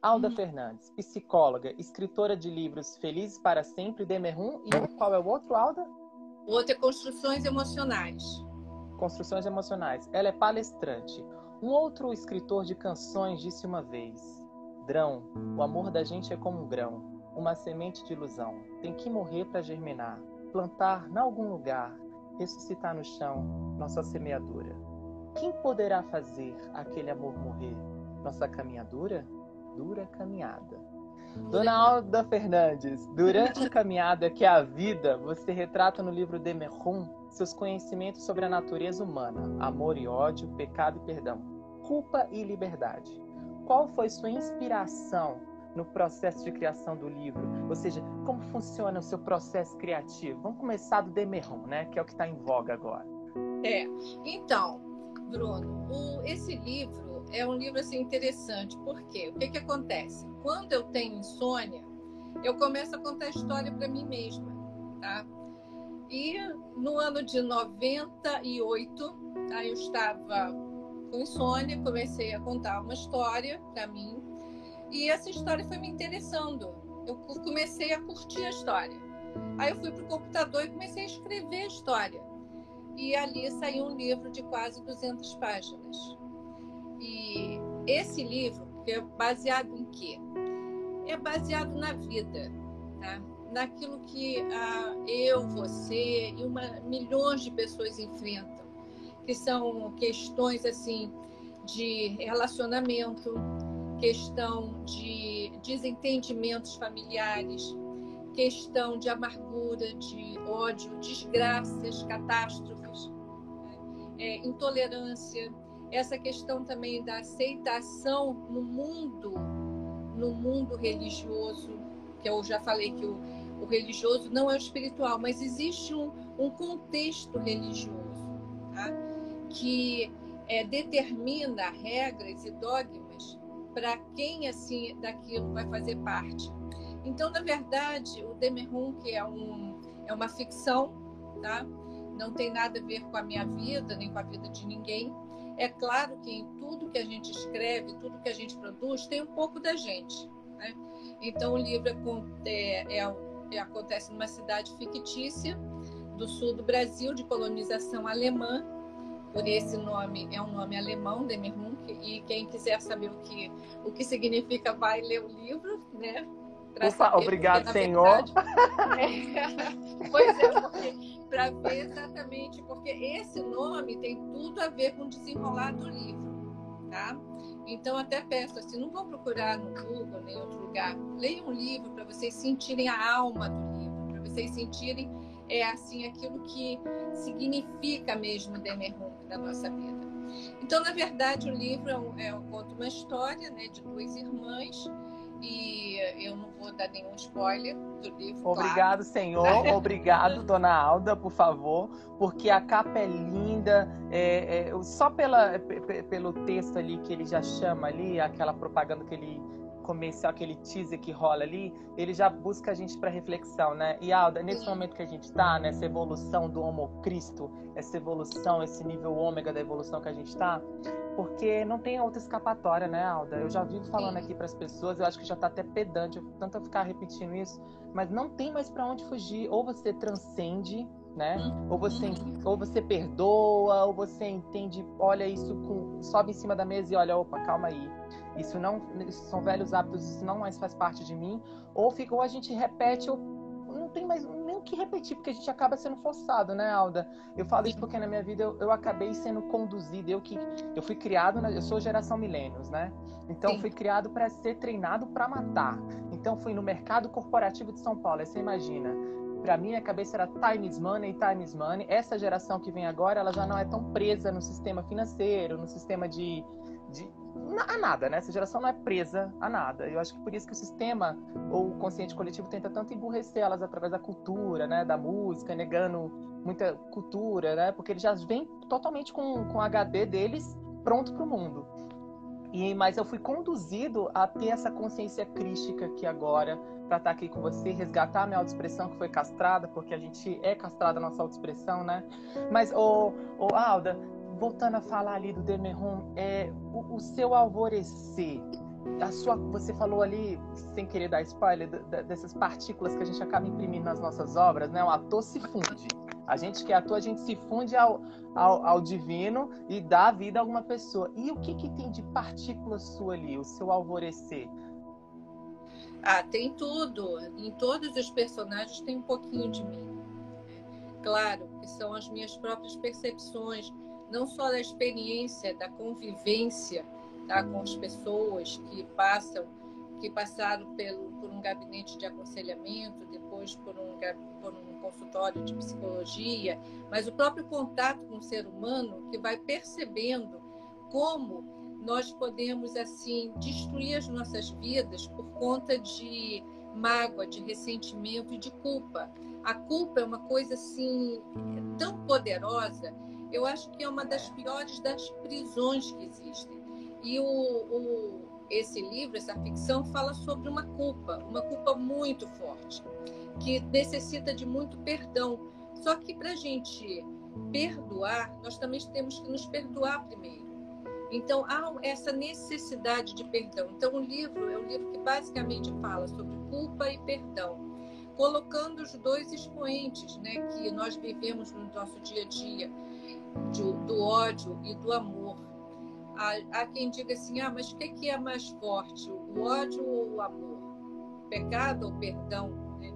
Alda hum. Fernandes, psicóloga, escritora de livros Felizes para Sempre, Demerrum, e qual é o outro, Alda? O outro é Construções Emocionais. Construções Emocionais. Ela é palestrante. Um outro escritor de canções disse uma vez: Drão, o amor da gente é como um grão, uma semente de ilusão. Tem que morrer para germinar, plantar em algum lugar, ressuscitar no chão nossa semeadura. Quem poderá fazer aquele amor morrer? Nossa caminhadura? Dura caminhada. Dona Alda Fernandes, durante a caminhada que é a vida, você retrata no livro Demerrum seus conhecimentos sobre a natureza humana, amor e ódio, pecado e perdão, culpa e liberdade. Qual foi sua inspiração no processo de criação do livro? Ou seja, como funciona o seu processo criativo? Vamos começar do Demerrum, né? Que é o que está em voga agora. É. Então, Bruno, o, esse livro é um livro assim interessante. Por quê? O que, que acontece? Quando eu tenho insônia, eu começo a contar história para mim mesma, tá? E no ano de 98, tá, eu estava com insônia, comecei a contar uma história para mim e essa história foi me interessando. Eu comecei a curtir a história. Aí eu fui para o computador e comecei a escrever a história. E ali saiu um livro de quase 200 páginas. E esse livro é baseado em quê? É baseado na vida, tá? naquilo que ah, eu, você e uma, milhões de pessoas enfrentam, que são questões assim de relacionamento, questão de desentendimentos familiares, questão de amargura, de ódio, desgraças, catástrofes, né? é, intolerância, essa questão também da aceitação no mundo, no mundo religioso, que eu já falei que o, o religioso não é o espiritual, mas existe um, um contexto religioso tá? que é, determina regras e dogmas para quem assim daquilo vai fazer parte. Então, na verdade, o Demerrum, que é, um, é uma ficção, tá? não tem nada a ver com a minha vida, nem com a vida de ninguém. É claro que em tudo que a gente escreve, tudo que a gente produz, tem um pouco da gente. Né? Então, o livro é, é, é, acontece numa cidade fictícia do sul do Brasil, de colonização alemã. Por esse nome, é um nome alemão, Demerhunk, e quem quiser saber o que, o que significa, vai ler o livro, né? Ufa, obrigado, porque, Senhor. Verdade, é, pois é, para ver exatamente, porque esse nome tem tudo a ver com o desenrolar do livro, tá? Então, até peço assim, não vão procurar no Google nem em outro lugar. Leiam um livro para vocês sentirem a alma do livro, para vocês sentirem é assim aquilo que significa mesmo o Demerhunk na nossa vida. Então, na verdade, o livro é um, é conta uma história né, de duas irmãs e eu não vou dar nenhum spoiler do livro. Obrigado, claro. Senhor. Obrigado, Dona Alda, por favor, porque a capa é linda. É, é, só pela, pelo texto ali que ele já chama ali, aquela propaganda que ele comercial, aquele teaser que rola ali, ele já busca a gente para reflexão, né? E Alda, nesse momento que a gente está, nessa evolução do Homo Cristo, essa evolução, esse nível ômega da evolução que a gente está, porque não tem outra escapatória, né, Alda? Eu já vivo falando aqui para as pessoas, eu acho que já está até pedante, tanto eu ficar repetindo isso, mas não tem mais para onde fugir. Ou você transcende, né? Ou você, ou você perdoa, ou você entende, olha isso, com, sobe em cima da mesa e olha, opa, calma aí isso não isso são velhos hábitos, isso não mais faz parte de mim, ou fica ou a gente repete ou não tem mais nem o que repetir, porque a gente acaba sendo forçado, né, Alda? Eu falo isso porque na minha vida eu, eu acabei sendo conduzido, eu que eu fui criado, na, eu sou geração milênios, né? Então Sim. fui criado para ser treinado para matar. Então fui no mercado corporativo de São Paulo, aí você imagina, para mim a cabeça era time is money, time is money. Essa geração que vem agora, ela já não é tão presa no sistema financeiro, no sistema de, de a nada, né? Essa geração não é presa a nada. Eu acho que por isso que o sistema ou o consciente coletivo tenta tanto emburrecer elas através da cultura, né? Da música, negando muita cultura, né? Porque eles já vêm totalmente com, com o HD deles pronto para o mundo. E, mas eu fui conduzido a ter essa consciência crística aqui agora, para estar tá aqui com você, resgatar a minha autoexpressão que foi castrada, porque a gente é castrada a nossa autoexpressão, né? Mas, ô, ô Alda, voltando a falar ali do Demerrum, é, o, o seu alvorecer a sua, você falou ali, sem querer dar spoiler, dessas partículas que a gente acaba imprimindo nas nossas obras, né? O ator se funde. A gente que é ator, a gente se funde ao, ao, ao divino e dá vida a alguma pessoa. E o que, que tem de partícula sua ali, o seu alvorecer? Ah, tem tudo. Em todos os personagens tem um pouquinho de mim. Claro, que são as minhas próprias percepções, não só da experiência, da convivência tá, com as pessoas que passam, que passaram pelo, por um gabinete de aconselhamento, depois por um, por um consultório de psicologia, mas o próprio contato com o ser humano que vai percebendo como nós podemos assim destruir as nossas vidas por conta de mágoa, de ressentimento e de culpa. A culpa é uma coisa assim tão poderosa. Eu acho que é uma das piores das prisões que existem. E o, o, esse livro, essa ficção, fala sobre uma culpa, uma culpa muito forte, que necessita de muito perdão. Só que para a gente perdoar, nós também temos que nos perdoar primeiro. Então, há essa necessidade de perdão. Então, o livro é um livro que basicamente fala sobre culpa e perdão, colocando os dois expoentes né, que nós vivemos no nosso dia a dia, do, ódio e do amor. Há, há, quem diga assim: ah, mas o que é mais forte, o ódio ou o amor? Pecado ou perdão? Né?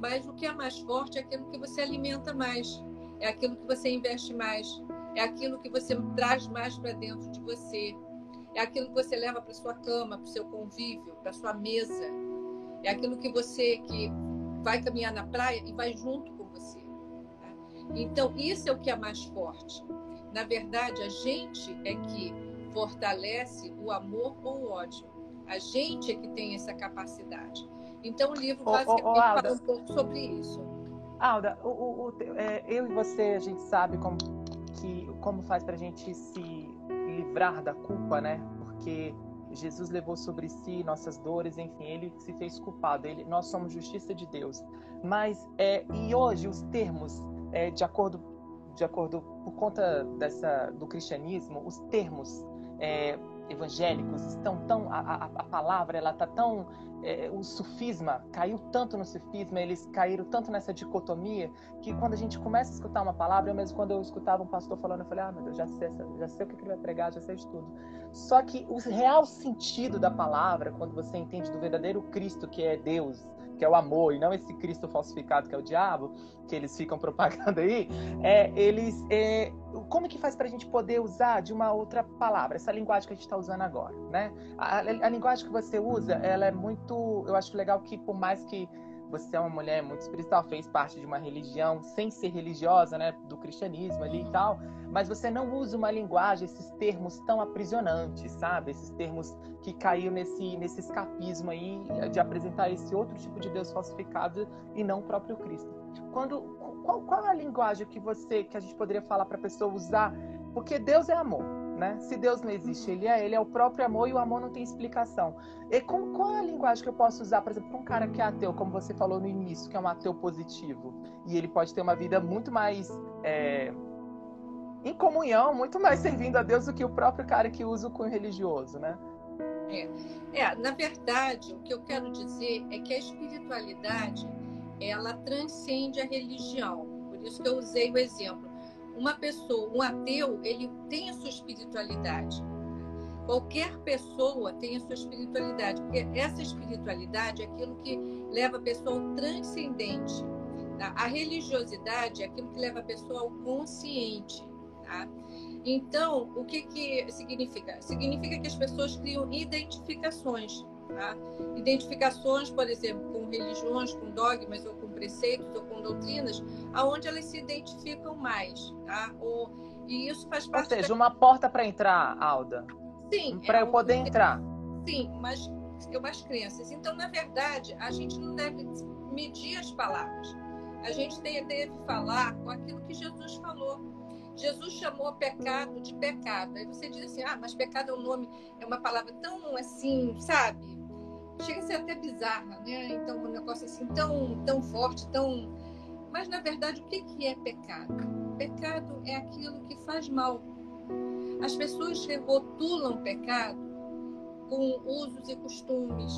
Mas o que é mais forte é aquilo que você alimenta mais, é aquilo que você investe mais é aquilo que você traz mais para dentro de você, é aquilo que você leva para sua cama, para o seu convívio, para sua mesa, é aquilo que você que vai caminhar na praia e vai junto com você. Então isso é o que é mais forte. Na verdade, a gente é que fortalece o amor ou o ódio. A gente é que tem essa capacidade. Então o livro basicamente ô, ô, fala um pouco sobre isso. Alda, o, o, o, é, eu e você, a gente sabe como que como faz para a gente se livrar da culpa, né? Porque Jesus levou sobre si nossas dores, enfim, ele se fez culpado. Ele, nós somos justiça de Deus. Mas é, e hoje os termos, é, de acordo de acordo por conta dessa do cristianismo, os termos é, evangélicos estão tão a, a, palavra ela está tão é, o sufisma caiu tanto no sufisma eles caíram tanto nessa dicotomia que quando a gente começa a escutar uma palavra eu mesmo quando eu escutava um pastor falando eu falei ah meu Deus já sei já sei o que ele vai pregar já sei de tudo. Só que o real sentido da palavra quando você entende do verdadeiro Cristo que é Deus que é o amor, e não esse Cristo falsificado que é o diabo, que eles ficam propagando aí, é, eles, é, como que faz para a gente poder usar de uma outra palavra, essa linguagem que a gente está usando agora, né? A, a, a linguagem que você usa, ela é muito, eu acho legal que por mais que você é uma mulher muito espiritual, fez parte de uma religião sem ser religiosa, né, do cristianismo ali e tal, mas você não usa uma linguagem, esses termos tão aprisionantes, sabe? Esses termos que caiu nesse nesse escapismo aí de apresentar esse outro tipo de Deus falsificado e não o próprio Cristo. Quando qual, qual é a linguagem que você que a gente poderia falar para a pessoa usar? Porque Deus é amor né? Se Deus não existe, ele é, ele é o próprio amor e o amor não tem explicação. E com, qual é a linguagem que eu posso usar, por exemplo, para um cara que é ateu, como você falou no início, que é um ateu positivo, e ele pode ter uma vida muito mais é, em comunhão, muito mais servindo a Deus do que o próprio cara que usa o cunho religioso, né? É. é, na verdade, o que eu quero dizer é que a espiritualidade ela transcende a religião. Por isso que eu usei o exemplo uma pessoa, um ateu, ele tem a sua espiritualidade. Qualquer pessoa tem a sua espiritualidade, porque essa espiritualidade é aquilo que leva a pessoa ao transcendente. Tá? A religiosidade é aquilo que leva a pessoa ao consciente. Tá? Então, o que, que significa? Significa que as pessoas criam identificações. Tá? Identificações, por exemplo, com religiões, com dogmas ou preceitos ou com doutrinas, aonde elas se identificam mais. Tá? Ou, e isso faz parte. Ou seja, da... uma porta para entrar, Alda. Sim. Para é eu poder entrar. Sim, mas eu as crenças. Então, na verdade, a gente não deve medir as palavras. A gente deve falar com aquilo que Jesus falou. Jesus chamou pecado de pecado. Aí você diz assim: ah, mas pecado é um nome, é uma palavra tão assim, sabe? Chega a ser até bizarra, né? Então, um negócio assim tão, tão forte, tão. Mas, na verdade, o que, que é pecado? Pecado é aquilo que faz mal. As pessoas rotulam pecado com usos e costumes,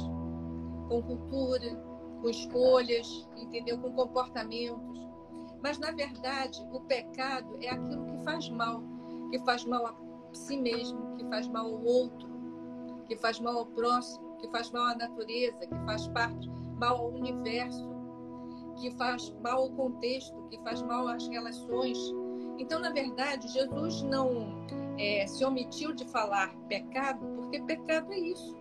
com cultura, com escolhas, entendeu? Com comportamentos. Mas, na verdade, o pecado é aquilo que faz mal, que faz mal a si mesmo, que faz mal ao outro, que faz mal ao próximo, que faz mal à natureza, que faz parte mal ao universo, que faz mal ao contexto, que faz mal às relações. Então, na verdade, Jesus não é, se omitiu de falar pecado, porque pecado é isso.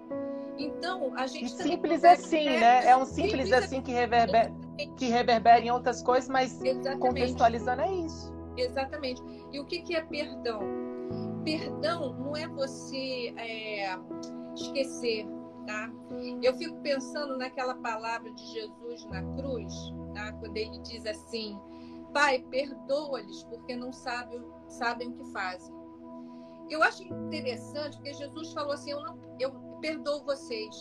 Então, a gente. E simples assim, né? É um simples, simples assim que reverbera, que reverbera em outras coisas, mas Exatamente. contextualizando é isso. Exatamente. E o que, que é perdão? Perdão não é você é, esquecer, tá? Eu fico pensando naquela palavra de Jesus na cruz, tá? Quando ele diz assim: Pai, perdoa-lhes porque não sabem, sabem o que fazem. Eu acho interessante porque Jesus falou assim: Eu não, eu perdoo vocês.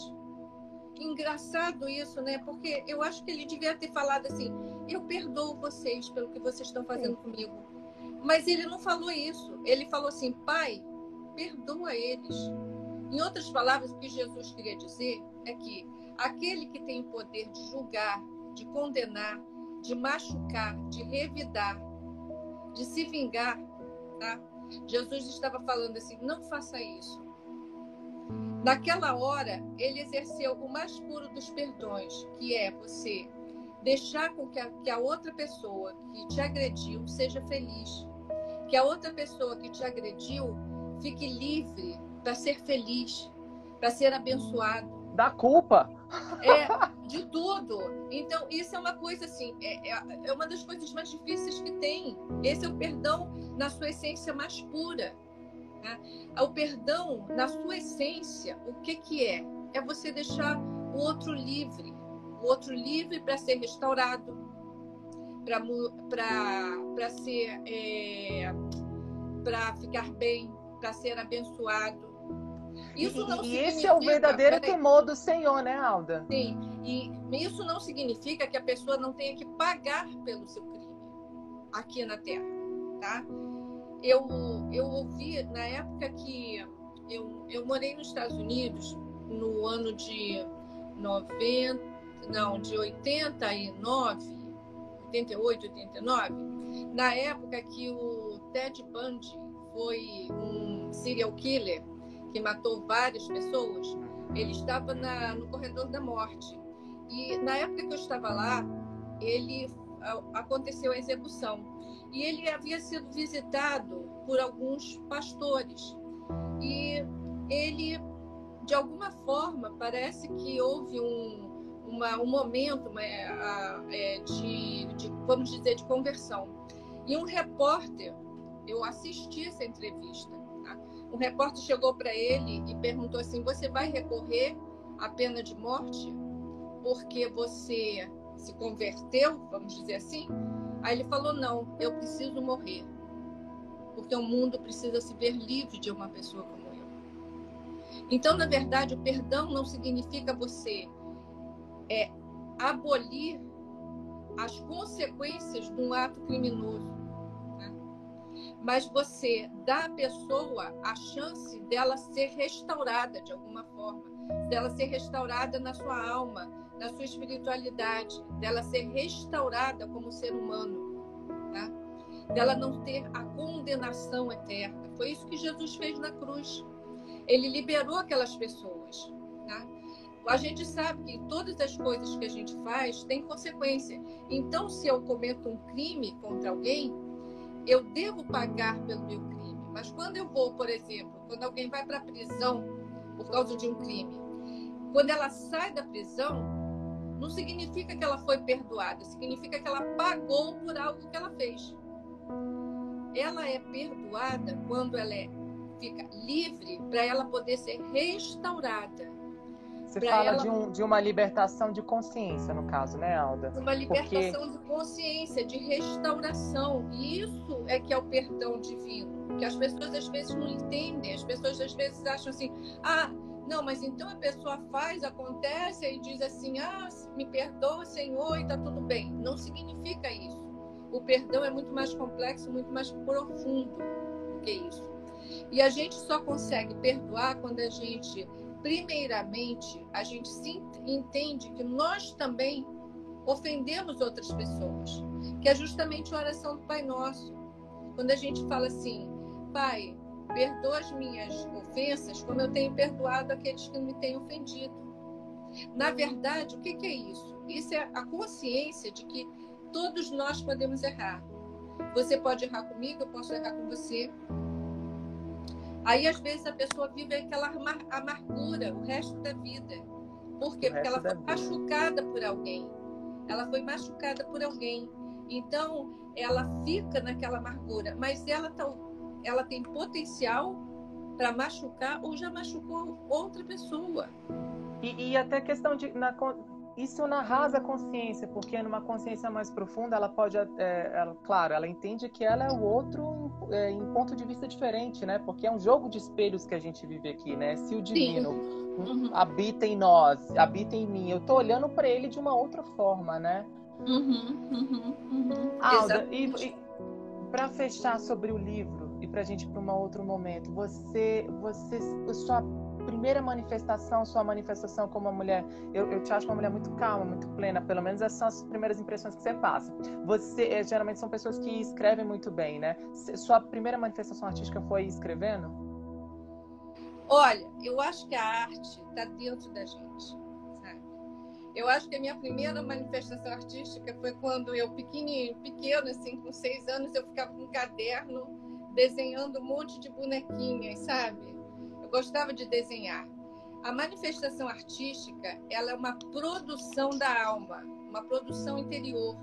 Engraçado isso, né? Porque eu acho que ele devia ter falado assim: Eu perdoo vocês pelo que vocês estão fazendo comigo. Mas ele não falou isso. Ele falou assim: Pai, perdoa eles. Em outras palavras, o que Jesus queria dizer é que aquele que tem o poder de julgar, de condenar, de machucar, de revidar, de se vingar, tá? Jesus estava falando assim: não faça isso. Naquela hora, ele exerceu o mais puro dos perdões, que é você deixar com que a, que a outra pessoa que te agrediu seja feliz. Que a outra pessoa que te agrediu fique livre para ser feliz, para ser abençoado. Da culpa. É, de tudo. Então, isso é uma coisa assim, é, é, é uma das coisas mais difíceis que tem. Esse é o perdão na sua essência mais pura. Né? O perdão, na sua essência, o que, que é? É você deixar o outro livre. O outro livre para ser restaurado, para ser. É, para ficar bem, para ser abençoado. Isso não e esse é o verdadeiro temor do Senhor, né, Alda? Sim, e isso não significa que a pessoa não tenha que pagar pelo seu crime aqui na Terra, tá? Eu, eu ouvi, na época que eu, eu morei nos Estados Unidos, no ano de 90, não, de 89, 88, 89, na época que o Ted Bundy foi um serial killer que matou várias pessoas, ele estava na, no corredor da morte. E na época que eu estava lá, ele aconteceu a execução. E ele havia sido visitado por alguns pastores. E ele, de alguma forma, parece que houve um, uma, um momento uma, é, de, de, vamos dizer, de conversão. E um repórter, eu assisti essa entrevista? Um repórter chegou para ele e perguntou assim: Você vai recorrer à pena de morte porque você se converteu, vamos dizer assim? Aí ele falou: não, eu preciso morrer. Porque o mundo precisa se ver livre de uma pessoa como eu. Então, na verdade, o perdão não significa você é, abolir as consequências de um ato criminoso. Mas você dá à pessoa a chance dela ser restaurada de alguma forma, dela ser restaurada na sua alma, na sua espiritualidade, dela ser restaurada como ser humano, tá? dela não ter a condenação eterna. Foi isso que Jesus fez na cruz. Ele liberou aquelas pessoas. Tá? A gente sabe que todas as coisas que a gente faz têm consequência. Então, se eu cometo um crime contra alguém, eu devo pagar pelo meu crime. Mas quando eu vou, por exemplo, quando alguém vai para a prisão por causa de um crime, quando ela sai da prisão, não significa que ela foi perdoada, significa que ela pagou por algo que ela fez. Ela é perdoada quando ela é, fica livre para ela poder ser restaurada. Você fala ela... de, um, de, uma libertação de consciência, no caso, né, Alda? Uma libertação Porque... de consciência, de restauração. E isso é que é o perdão divino. Que as pessoas às vezes não entendem. As pessoas às vezes acham assim: ah, não, mas então a pessoa faz, acontece e diz assim: ah, me perdoa, Senhor, e está tudo bem. Não significa isso. O perdão é muito mais complexo, muito mais profundo do que isso. E a gente só consegue perdoar quando a gente primeiramente, a gente se entende que nós também ofendemos outras pessoas, que é justamente a oração do Pai Nosso. Quando a gente fala assim, Pai, perdoa as minhas ofensas como eu tenho perdoado aqueles que me têm ofendido. Na verdade, o que, é isso? Isso é a consciência de que todos nós podemos errar. Você pode errar comigo, eu posso errar com você. Aí, às vezes, a pessoa vive aquela amargura o resto da vida. Por quê? Porque ela foi machucada por alguém. Ela foi machucada por alguém. Então, ela fica naquela amargura. Mas ela, tá, ela tem potencial para machucar ou já machucou outra pessoa. E, e até questão de. Na, isso na rasa consciência, porque numa consciência mais profunda ela pode, é, ela, claro, ela entende que ela é o outro em, é, em, ponto de vista diferente, né? Porque é um jogo de espelhos que a gente vive aqui, né? Se o divino uhum. habita em nós, habita em mim, eu tô olhando para ele de uma outra forma, né? Uhum, uhum, uhum. Alda, e, e para fechar sobre o livro e para a gente para um outro momento, você, você, sua primeira manifestação, sua manifestação como uma mulher, eu, eu, te acho uma mulher muito calma, muito plena, pelo menos essas são as primeiras impressões que você passa. Você, é, geralmente são pessoas que escrevem muito bem, né? Sua primeira manifestação artística foi escrevendo? Olha, eu acho que a arte está dentro da gente, sabe? Eu acho que a minha primeira manifestação artística foi quando eu, pequenininho, pequeno, assim, com seis anos, eu ficava com um caderno desenhando um monte de bonequinhas, sabe? Gostava de desenhar. A manifestação artística, ela é uma produção da alma, uma produção interior,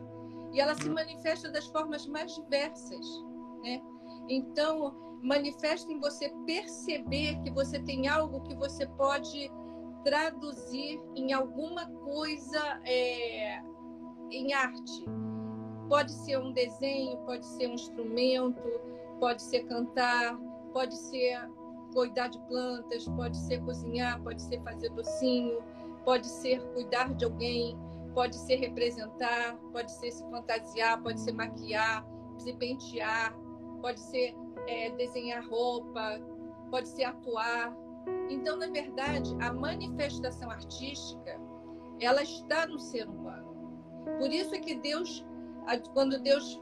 e ela se manifesta das formas mais diversas, né? Então, manifesta em você perceber que você tem algo que você pode traduzir em alguma coisa é, em arte. Pode ser um desenho, pode ser um instrumento, pode ser cantar, pode ser cuidar de plantas, pode ser cozinhar, pode ser fazer docinho, pode ser cuidar de alguém, pode ser representar, pode ser se fantasiar, pode ser maquiar, se pentear, pode ser é, desenhar roupa, pode ser atuar. Então, na verdade, a manifestação artística ela está no ser humano. Por isso é que Deus, quando Deus,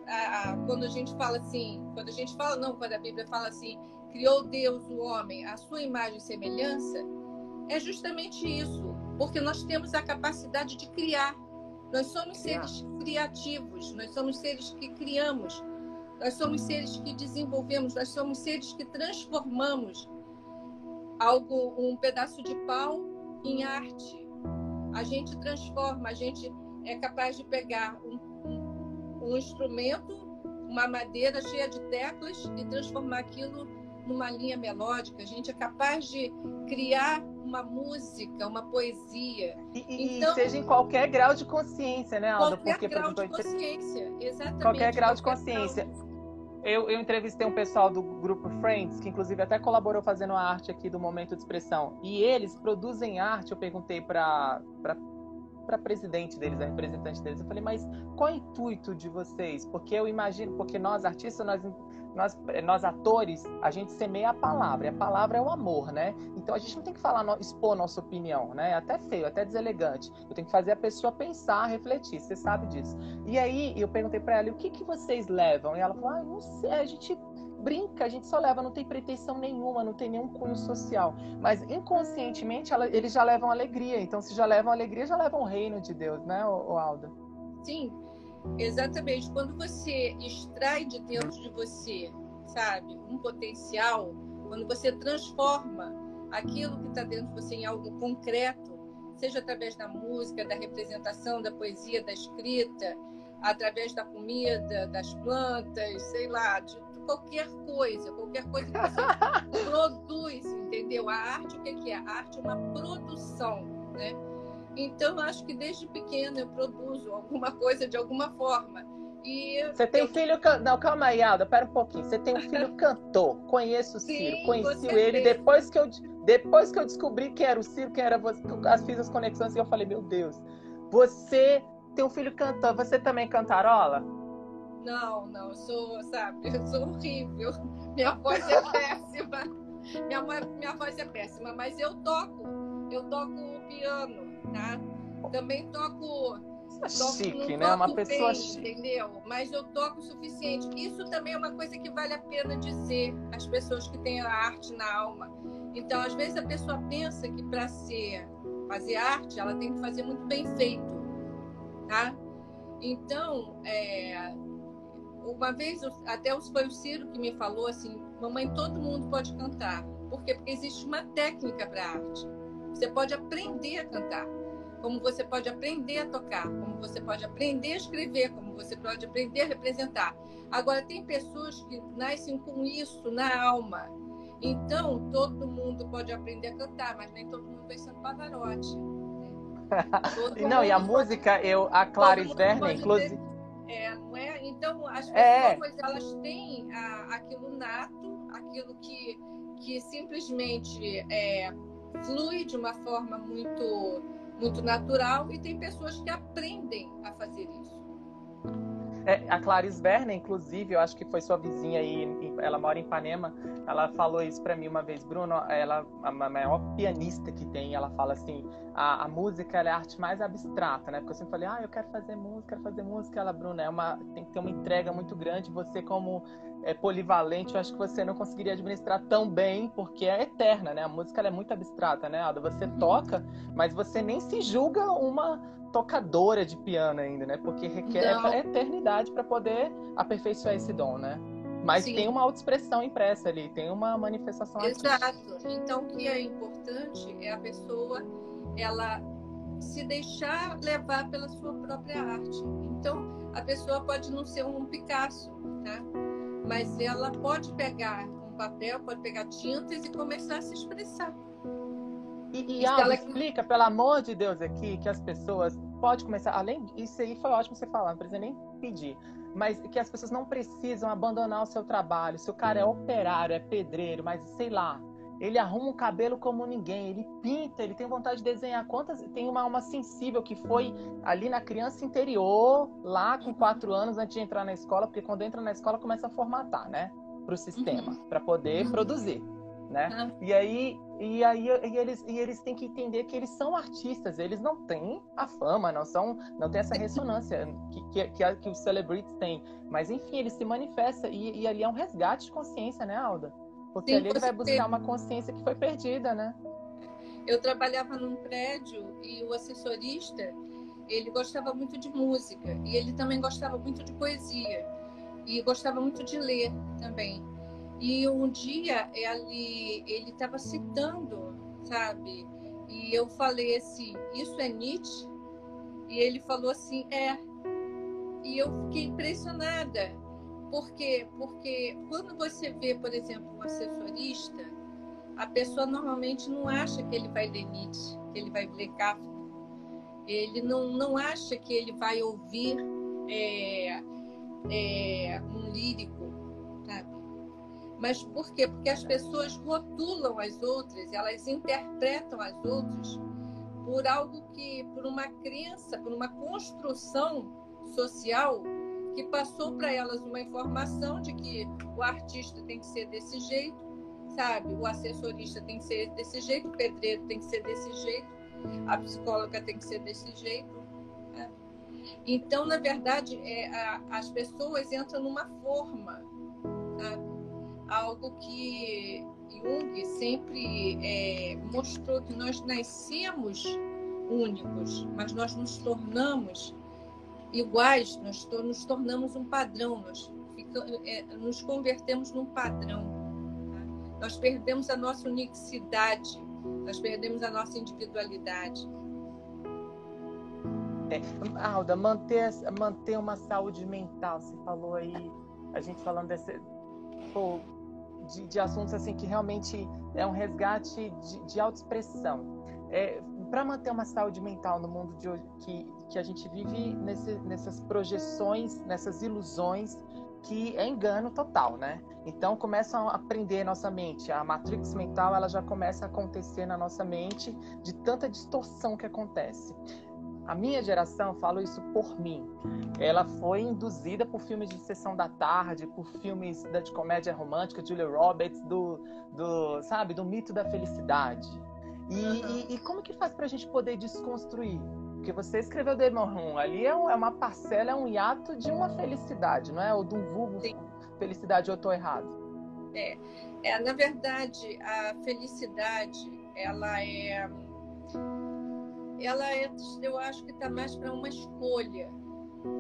quando a gente fala assim, quando a gente fala não, quando a Bíblia fala assim, criou Deus o homem à sua imagem e semelhança, é justamente isso, porque nós temos a capacidade de criar. Nós somos seres criativos, nós somos seres que criamos, nós somos seres que desenvolvemos, nós somos seres que transformamos algo, um pedaço de pau em arte. A gente transforma, a gente é capaz de pegar um, um, um instrumento, uma madeira cheia de teclas e transformar aquilo numa linha melódica, a gente é capaz de criar uma música, uma poesia. E, então, seja em qualquer grau de consciência, né, Alda? Qualquer Porque, grau de consciência, exatamente. Qualquer grau de consciência. Grau... Eu, eu, entrevistei um pessoal do grupo Friends, que inclusive até colaborou fazendo a arte aqui do Momento de Expressão. E eles produzem arte, eu perguntei para para presidente deles, a representante deles. Eu falei, mas qual é o intuito de vocês? Porque eu imagino, porque nós artistas, nós nós, nós atores, a gente semeia a palavra, e a palavra é o amor, né? Então a gente não tem que falar, expor nossa opinião, né? É até feio, até deselegante. Eu tenho que fazer a pessoa pensar, refletir, você sabe disso. E aí eu perguntei para ela, o que, que vocês levam? E ela falou, ah, não sei, a gente brinca, a gente só leva, não tem pretensão nenhuma, não tem nenhum cunho social. Mas inconscientemente ela, eles já levam alegria. Então, se já levam alegria, já levam o reino de Deus, né, Alda? Sim, Exatamente. Quando você extrai de dentro de você, sabe, um potencial, quando você transforma aquilo que está dentro de você em algo concreto, seja através da música, da representação, da poesia, da escrita, através da comida, das plantas, sei lá, de qualquer coisa, qualquer coisa que você produz, entendeu? A arte, o que é? A arte é uma produção, né? Então, acho que desde pequena eu produzo alguma coisa de alguma forma. E você tem eu... filho. Can... Não, calma aí, Alda, pera um pouquinho. Você tem um filho cantor. Conheço o Ciro. Sim, Conheci ele depois que, eu, depois que eu descobri que era o Ciro, que era você. As fiz as conexões e eu falei, meu Deus, você tem um filho cantor. Você também cantarola? Não, não, eu sou, sabe, eu sou horrível. Minha voz é péssima. Minha, minha voz é péssima, mas eu toco eu toco piano, tá? Também toco é chique, né? Uma pessoa bem, chique. Entendeu? Mas eu toco o suficiente. Isso também é uma coisa que vale a pena dizer às pessoas que têm a arte na alma. Então, às vezes a pessoa pensa que para ser fazer arte, ela tem que fazer muito bem feito, tá? Então, é, uma vez, até foi o Ciro que me falou assim, mamãe, todo mundo pode cantar. Por quê? Porque existe uma técnica para arte. Você pode aprender a cantar como você pode aprender a tocar, como você pode aprender a escrever, como você pode aprender a representar. Agora, tem pessoas que nascem com isso na alma. Então, todo mundo pode aprender a cantar, mas nem todo mundo vai ser um Pavarotti. Né? não, e a música, eu, a Clarice Werner, inclusive. É, não é? Então, as é. pessoas, é. elas têm a, aquilo nato, aquilo que, que simplesmente é, flui de uma forma muito muito natural e tem pessoas que aprendem a fazer isso. É, a Clarice Werner, inclusive, eu acho que foi sua vizinha aí, ela mora em Ipanema, ela falou isso para mim uma vez, Bruno, ela a maior pianista que tem, ela fala assim, a, a música é a arte mais abstrata, né? Porque eu sempre falei, ah, eu quero fazer música, quero fazer música, ela, Bruno, é uma, tem que ter uma entrega muito grande, você como é, polivalente, eu acho que você não conseguiria administrar tão bem, porque é eterna, né? A música é muito abstrata, né, Alda? Você toca, mas você nem se julga uma tocadora de piano ainda, né? Porque requer não. eternidade para poder aperfeiçoar esse dom, né? Mas Sim. tem uma autoexpressão impressa ali, tem uma manifestação Exato. Artística. Então, o que é importante é a pessoa, ela se deixar levar pela sua própria arte. Então, a pessoa pode não ser um Picasso, tá? Mas ela pode pegar um papel, pode pegar tintas e começar a se expressar. E, e ela... explica, pelo amor de Deus, aqui, que as pessoas pode começar, além isso aí foi ótimo você falar, não precisa nem pedir, mas que as pessoas não precisam abandonar o seu trabalho. Se o cara é operário, é pedreiro, mas sei lá, ele arruma um cabelo como ninguém, ele pinta, ele tem vontade de desenhar. Quantas tem uma alma sensível que foi ali na criança interior, lá com quatro anos antes de entrar na escola, porque quando entra na escola começa a formatar, né, para o sistema, uhum. para poder uhum. produzir né? Ah. E aí, e aí e eles, e eles têm que entender que eles são artistas, eles não têm a fama, não são, não tem essa ressonância que, que, que, que os celebrities têm. Mas enfim, eles se manifestam e, e ali é um resgate de consciência, né, Alda? Porque Sim, ali ele vai buscar uma consciência que foi perdida, né? Eu trabalhava num prédio e o assessorista, ele gostava muito de música e ele também gostava muito de poesia e gostava muito de ler também. E um dia ele ele estava citando, sabe? E eu falei assim, isso é Nietzsche? E ele falou assim, é. E eu fiquei impressionada. Por quê? Porque quando você vê, por exemplo, um assessorista, a pessoa normalmente não acha que ele vai ler Nietzsche, que ele vai ler. Ele não, não acha que ele vai ouvir é, é, um lírico mas por quê? Porque as pessoas rotulam as outras, elas interpretam as outras por algo que, por uma crença, por uma construção social que passou para elas uma informação de que o artista tem que ser desse jeito, sabe? O assessorista tem que ser desse jeito, o pedreiro tem que ser desse jeito, a psicóloga tem que ser desse jeito. Né? Então, na verdade, é, a, as pessoas entram numa forma, sabe? algo que Jung sempre é, mostrou que nós nascemos únicos, mas nós nos tornamos iguais, nós to nos tornamos um padrão, nós é, nos convertemos num padrão. Tá? Nós perdemos a nossa unicidade, nós perdemos a nossa individualidade. É, Alda, manter, manter uma saúde mental, você falou aí, a gente falando desse. Pô, de, de assuntos assim que realmente é um resgate de, de autoexpressão. É, para manter uma saúde mental no mundo de hoje, que, que a gente vive nesse, nessas projeções, nessas ilusões, que é engano total, né? Então começam a aprender nossa mente, a matrix mental ela já começa a acontecer na nossa mente de tanta distorção que acontece a minha geração, falo isso por mim, ela foi induzida por filmes de sessão da tarde, por filmes de comédia romântica, Julia Roberts, do, do, sabe, do mito da felicidade. E, uhum. e, e, como que faz para a gente poder desconstruir? Porque você escreveu Demon ali é, é, uma parcela, é um hiato de uma felicidade, não é? Ou de um vulgo Sim. felicidade, ou eu estou errado? É. é, na verdade, a felicidade, ela é ela é, eu acho que está mais para uma escolha,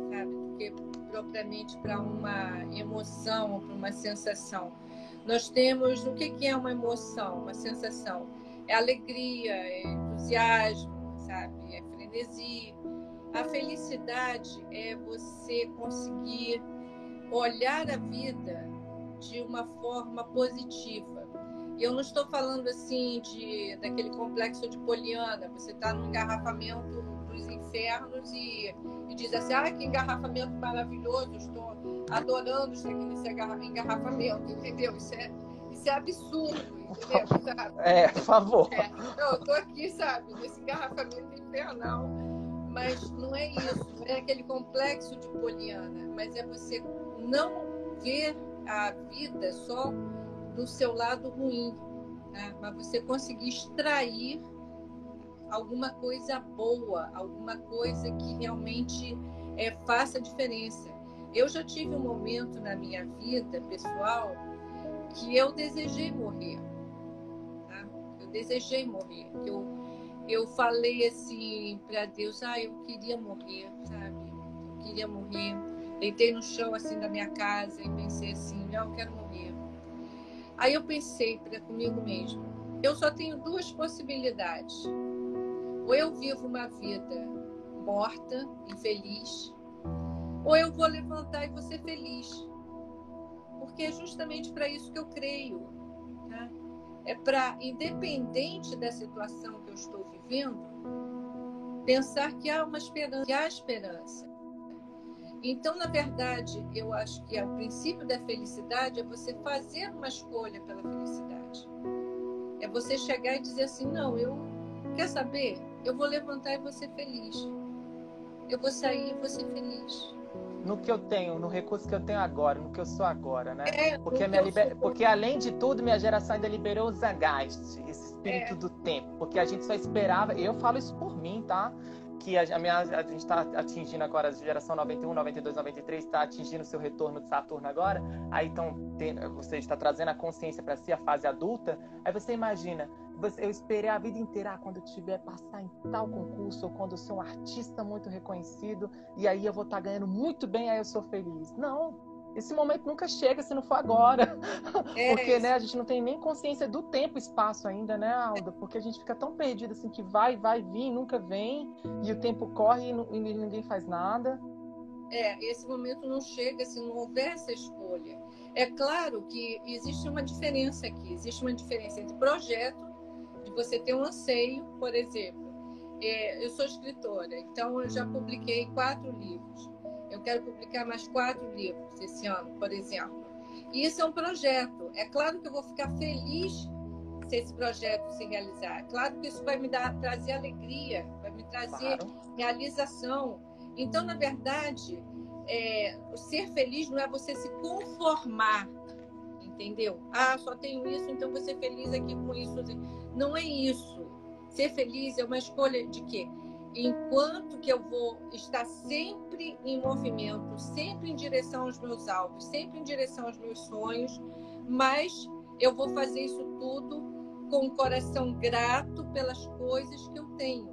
sabe, do que propriamente para uma emoção, para uma sensação. Nós temos o que, que é uma emoção, uma sensação? É alegria, é entusiasmo, frenesi. A felicidade é você conseguir olhar a vida de uma forma positiva e eu não estou falando assim de daquele complexo de Poliana, você está no engarrafamento dos infernos e, e diz assim, ah, que engarrafamento maravilhoso, estou adorando estar aqui nesse engarrafamento, entendeu? Isso é, isso é absurdo, entendeu? Sabe? É, por favor. É. Não, eu estou aqui, sabe, nesse engarrafamento infernal. Mas não é isso, não é aquele complexo de Poliana, mas é você não ver a vida só do seu lado ruim, né? mas você conseguir extrair alguma coisa boa, alguma coisa que realmente é, faça diferença. Eu já tive um momento na minha vida pessoal que eu desejei morrer. Tá? Eu desejei morrer. Eu, eu falei assim para Deus, ah, eu queria morrer, sabe? Eu queria morrer. Deitei no chão assim da minha casa e pensei assim, não, eu quero morrer. Aí eu pensei para comigo mesmo, eu só tenho duas possibilidades. Ou eu vivo uma vida morta, infeliz, ou eu vou levantar e vou ser feliz. Porque é justamente para isso que eu creio. Né? É para, independente da situação que eu estou vivendo, pensar que há uma esperança, que há esperança. Então, na verdade, eu acho que o princípio da felicidade é você fazer uma escolha pela felicidade. É você chegar e dizer assim: não, eu quer saber? Eu vou levantar e vou ser feliz. Eu vou sair e vou ser feliz. No que eu tenho, no recurso que eu tenho agora, no que eu sou agora, né? É, porque, minha liber... porque além de tudo, minha geração ainda liberou o Zagaist, esse espírito é. do tempo. Porque a gente só esperava, eu falo isso por mim, tá? Que a, minha, a gente está atingindo agora a geração 91, 92, 93, está atingindo seu retorno de Saturno agora, aí então tem, você está trazendo a consciência para si, a fase adulta, aí você imagina, você, eu esperei a vida inteira, ah, quando eu tiver passar em tal concurso, ou quando eu sou um artista muito reconhecido, e aí eu vou estar tá ganhando muito bem, aí eu sou feliz. Não, esse momento nunca chega se não for agora. É, Porque né, a gente não tem nem consciência do tempo e espaço ainda, né, Alda? Porque a gente fica tão perdido assim que vai, vai vir, nunca vem, e o tempo corre e, e ninguém faz nada. É, esse momento não chega se não houver essa escolha. É claro que existe uma diferença aqui, existe uma diferença entre projeto, de você ter um anseio, por exemplo. É, eu sou escritora, então eu já publiquei quatro livros. Quero publicar mais quatro livros esse ano, por exemplo. E isso é um projeto. É claro que eu vou ficar feliz se esse projeto se realizar. É claro que isso vai me dar, trazer alegria, vai me trazer claro. realização. Então, na verdade, é, ser feliz não é você se conformar, entendeu? Ah, só tenho isso, então vou ser feliz aqui com isso. Não é isso. Ser feliz é uma escolha de quê? Enquanto que eu vou estar sempre em movimento, sempre em direção aos meus alvos, sempre em direção aos meus sonhos, mas eu vou fazer isso tudo com o coração grato pelas coisas que eu tenho,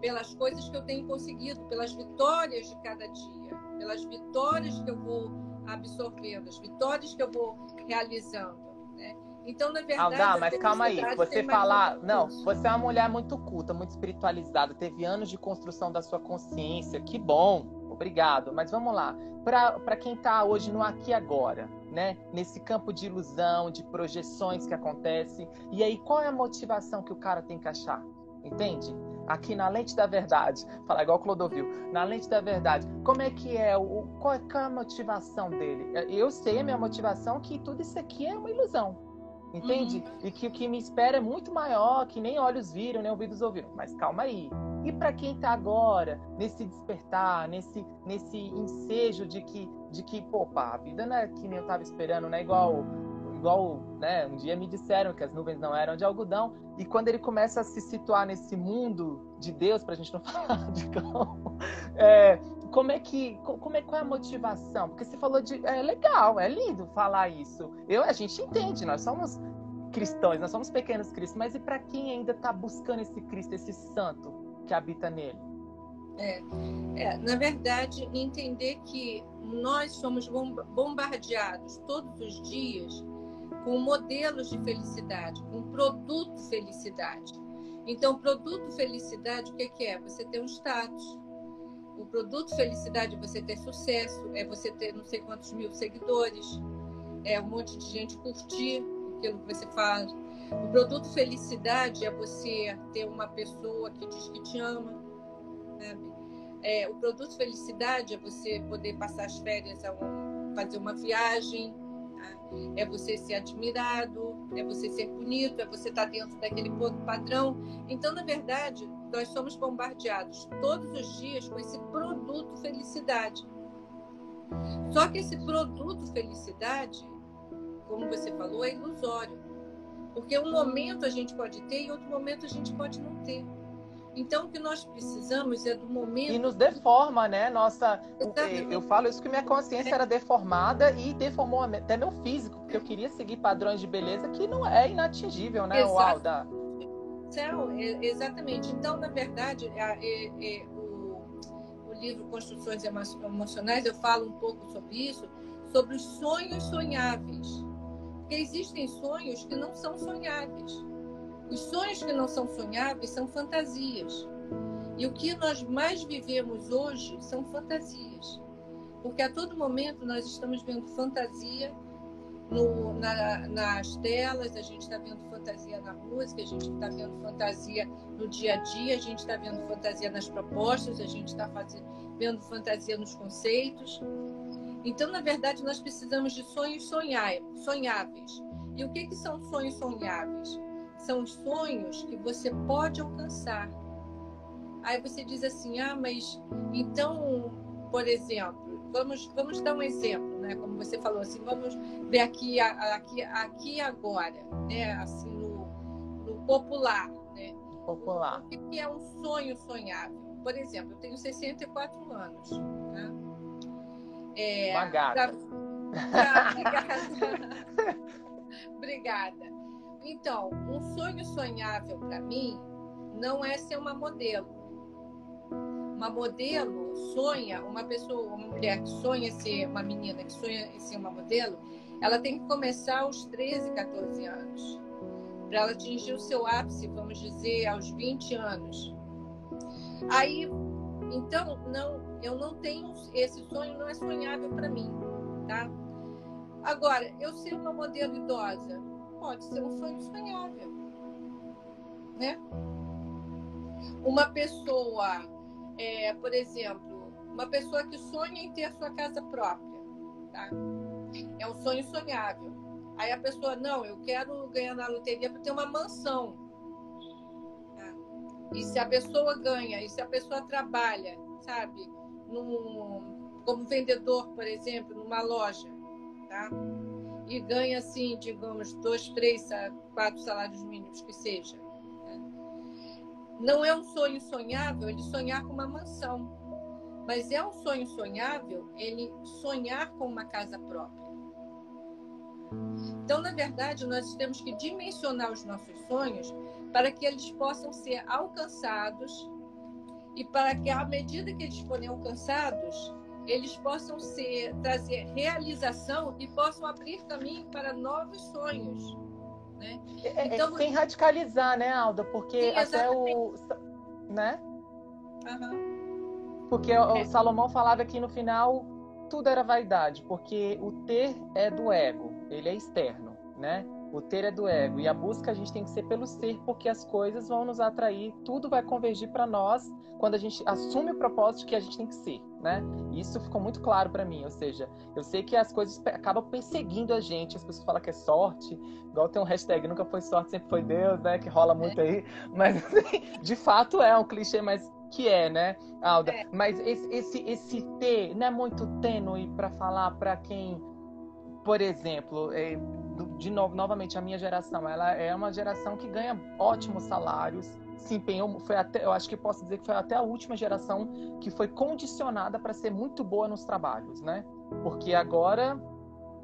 pelas coisas que eu tenho conseguido, pelas vitórias de cada dia, pelas vitórias que eu vou absorvendo, as vitórias que eu vou realizando. Né? Então, na verdade. Aldar, mas calma aí. Você falar. Não, você é uma mulher muito culta, muito espiritualizada, teve anos de construção da sua consciência. Que bom. Obrigado. Mas vamos lá. Para quem está hoje no aqui e agora, né? Nesse campo de ilusão, de projeções que acontecem. E aí, qual é a motivação que o cara tem que achar? Entende? Aqui na lente da verdade, falar igual o Clodovil, na lente da verdade, como é que é, o, qual é a motivação dele? Eu sei a minha motivação que tudo isso aqui é uma ilusão Entende? Uhum. E que o que me espera é muito maior, que nem olhos viram, nem ouvidos ouviram. Mas calma aí. E para quem está agora nesse despertar, nesse nesse ensejo de que de que, pô, pá, a vida não é que nem eu estava esperando, não é igual igual, né? Um dia me disseram que as nuvens não eram de algodão. E quando ele começa a se situar nesse mundo de Deus, para a gente não falar de cão, é, como é que, como é qual é a motivação? Porque você falou de, é legal, é lindo falar isso. Eu, a gente entende, nós somos cristãos, nós somos pequenos cristos, mas e para quem ainda está buscando esse Cristo, esse santo que habita nele? É, é, na verdade, entender que nós somos bombardeados todos os dias com modelos de felicidade, com produto felicidade. Então, produto felicidade, o que é? Você ter um status. O produto felicidade é você ter sucesso, é você ter não sei quantos mil seguidores, é um monte de gente curtir aquilo que você faz. O produto felicidade é você ter uma pessoa que diz que te ama, sabe? É, o produto felicidade é você poder passar as férias, um, fazer uma viagem, tá? é você ser admirado, é você ser bonito, é você estar dentro daquele padrão. Então, na verdade, nós somos bombardeados todos os dias com esse produto felicidade. Só que esse produto felicidade, como você falou, é ilusório. Porque um momento a gente pode ter e outro momento a gente pode não ter. Então, o que nós precisamos é do momento. E nos deforma, né? Nossa. Exatamente. Eu falo isso que minha consciência é. era deformada e deformou até meu físico, porque eu queria seguir padrões de beleza que não é inatingível, né, Exato. Alda? Então, é, exatamente. Então, na verdade, é, é, o, o livro Construções Emocionais, eu falo um pouco sobre isso, sobre os sonhos sonháveis. Porque existem sonhos que não são sonháveis. Os sonhos que não são sonháveis são fantasias. E o que nós mais vivemos hoje são fantasias. Porque a todo momento nós estamos vendo fantasia no, na, nas telas, a gente está vendo fantasia na música, a gente está vendo fantasia no dia a dia, a gente está vendo fantasia nas propostas, a gente está vendo fantasia nos conceitos. Então, na verdade, nós precisamos de sonhos sonháveis. E o que, que são sonhos sonháveis? são os sonhos que você pode alcançar. Aí você diz assim: ah, mas então, por exemplo, vamos, vamos dar um exemplo, né? Como você falou, assim, vamos ver aqui, aqui, aqui agora, né? Assim, no, no popular, né? Popular. O que é um sonho sonhável? Por exemplo, eu tenho 64 anos. Né? É, Uma gata. Pra... Pra... Obrigada. Obrigada. Então, um sonho sonhável para mim não é ser uma modelo. Uma modelo sonha, uma pessoa, uma mulher que sonha ser uma menina que sonha ser uma modelo, ela tem que começar aos 13, 14 anos. Para ela atingir o seu ápice, vamos dizer, aos 20 anos. Aí, então, não, eu não tenho esse sonho, não é sonhável para mim, tá? Agora, eu ser uma modelo idosa, pode ser um sonho sonhável. Né? Uma pessoa, é, por exemplo, uma pessoa que sonha em ter sua casa própria, tá? É um sonho sonhável. Aí a pessoa, não, eu quero ganhar na loteria para ter uma mansão. Tá? E se a pessoa ganha, e se a pessoa trabalha, sabe, num, como vendedor, por exemplo, numa loja, tá? e ganha, assim, digamos, dois, três, quatro salários mínimos que seja. Não é um sonho sonhável ele sonhar com uma mansão, mas é um sonho sonhável ele sonhar com uma casa própria. Então, na verdade, nós temos que dimensionar os nossos sonhos para que eles possam ser alcançados e para que, à medida que eles forem alcançados, eles possam ser, trazer realização e possam abrir caminho para novos sonhos. Né? É, é, então, sem radicalizar, né, Alda? Porque sim, até o. Né? Uhum. Porque o é. Salomão falava que no final tudo era vaidade, porque o ter é do ego, ele é externo, né? O ter é do ego e a busca a gente tem que ser pelo ser, porque as coisas vão nos atrair, tudo vai convergir para nós quando a gente assume o propósito que a gente tem que ser, né? Isso ficou muito claro para mim, ou seja, eu sei que as coisas acabam perseguindo a gente, as pessoas falam que é sorte, igual tem um hashtag nunca foi sorte, sempre foi Deus, né? Que rola muito aí, mas assim, de fato é um clichê, mas que é, né, Alda? É. Mas esse, esse, esse ter não é muito tênue para falar para quem por exemplo, é, de novo, novamente, a minha geração, ela é uma geração que ganha ótimos salários, se empenhou, foi até, eu acho que posso dizer que foi até a última geração que foi condicionada para ser muito boa nos trabalhos, né? Porque agora,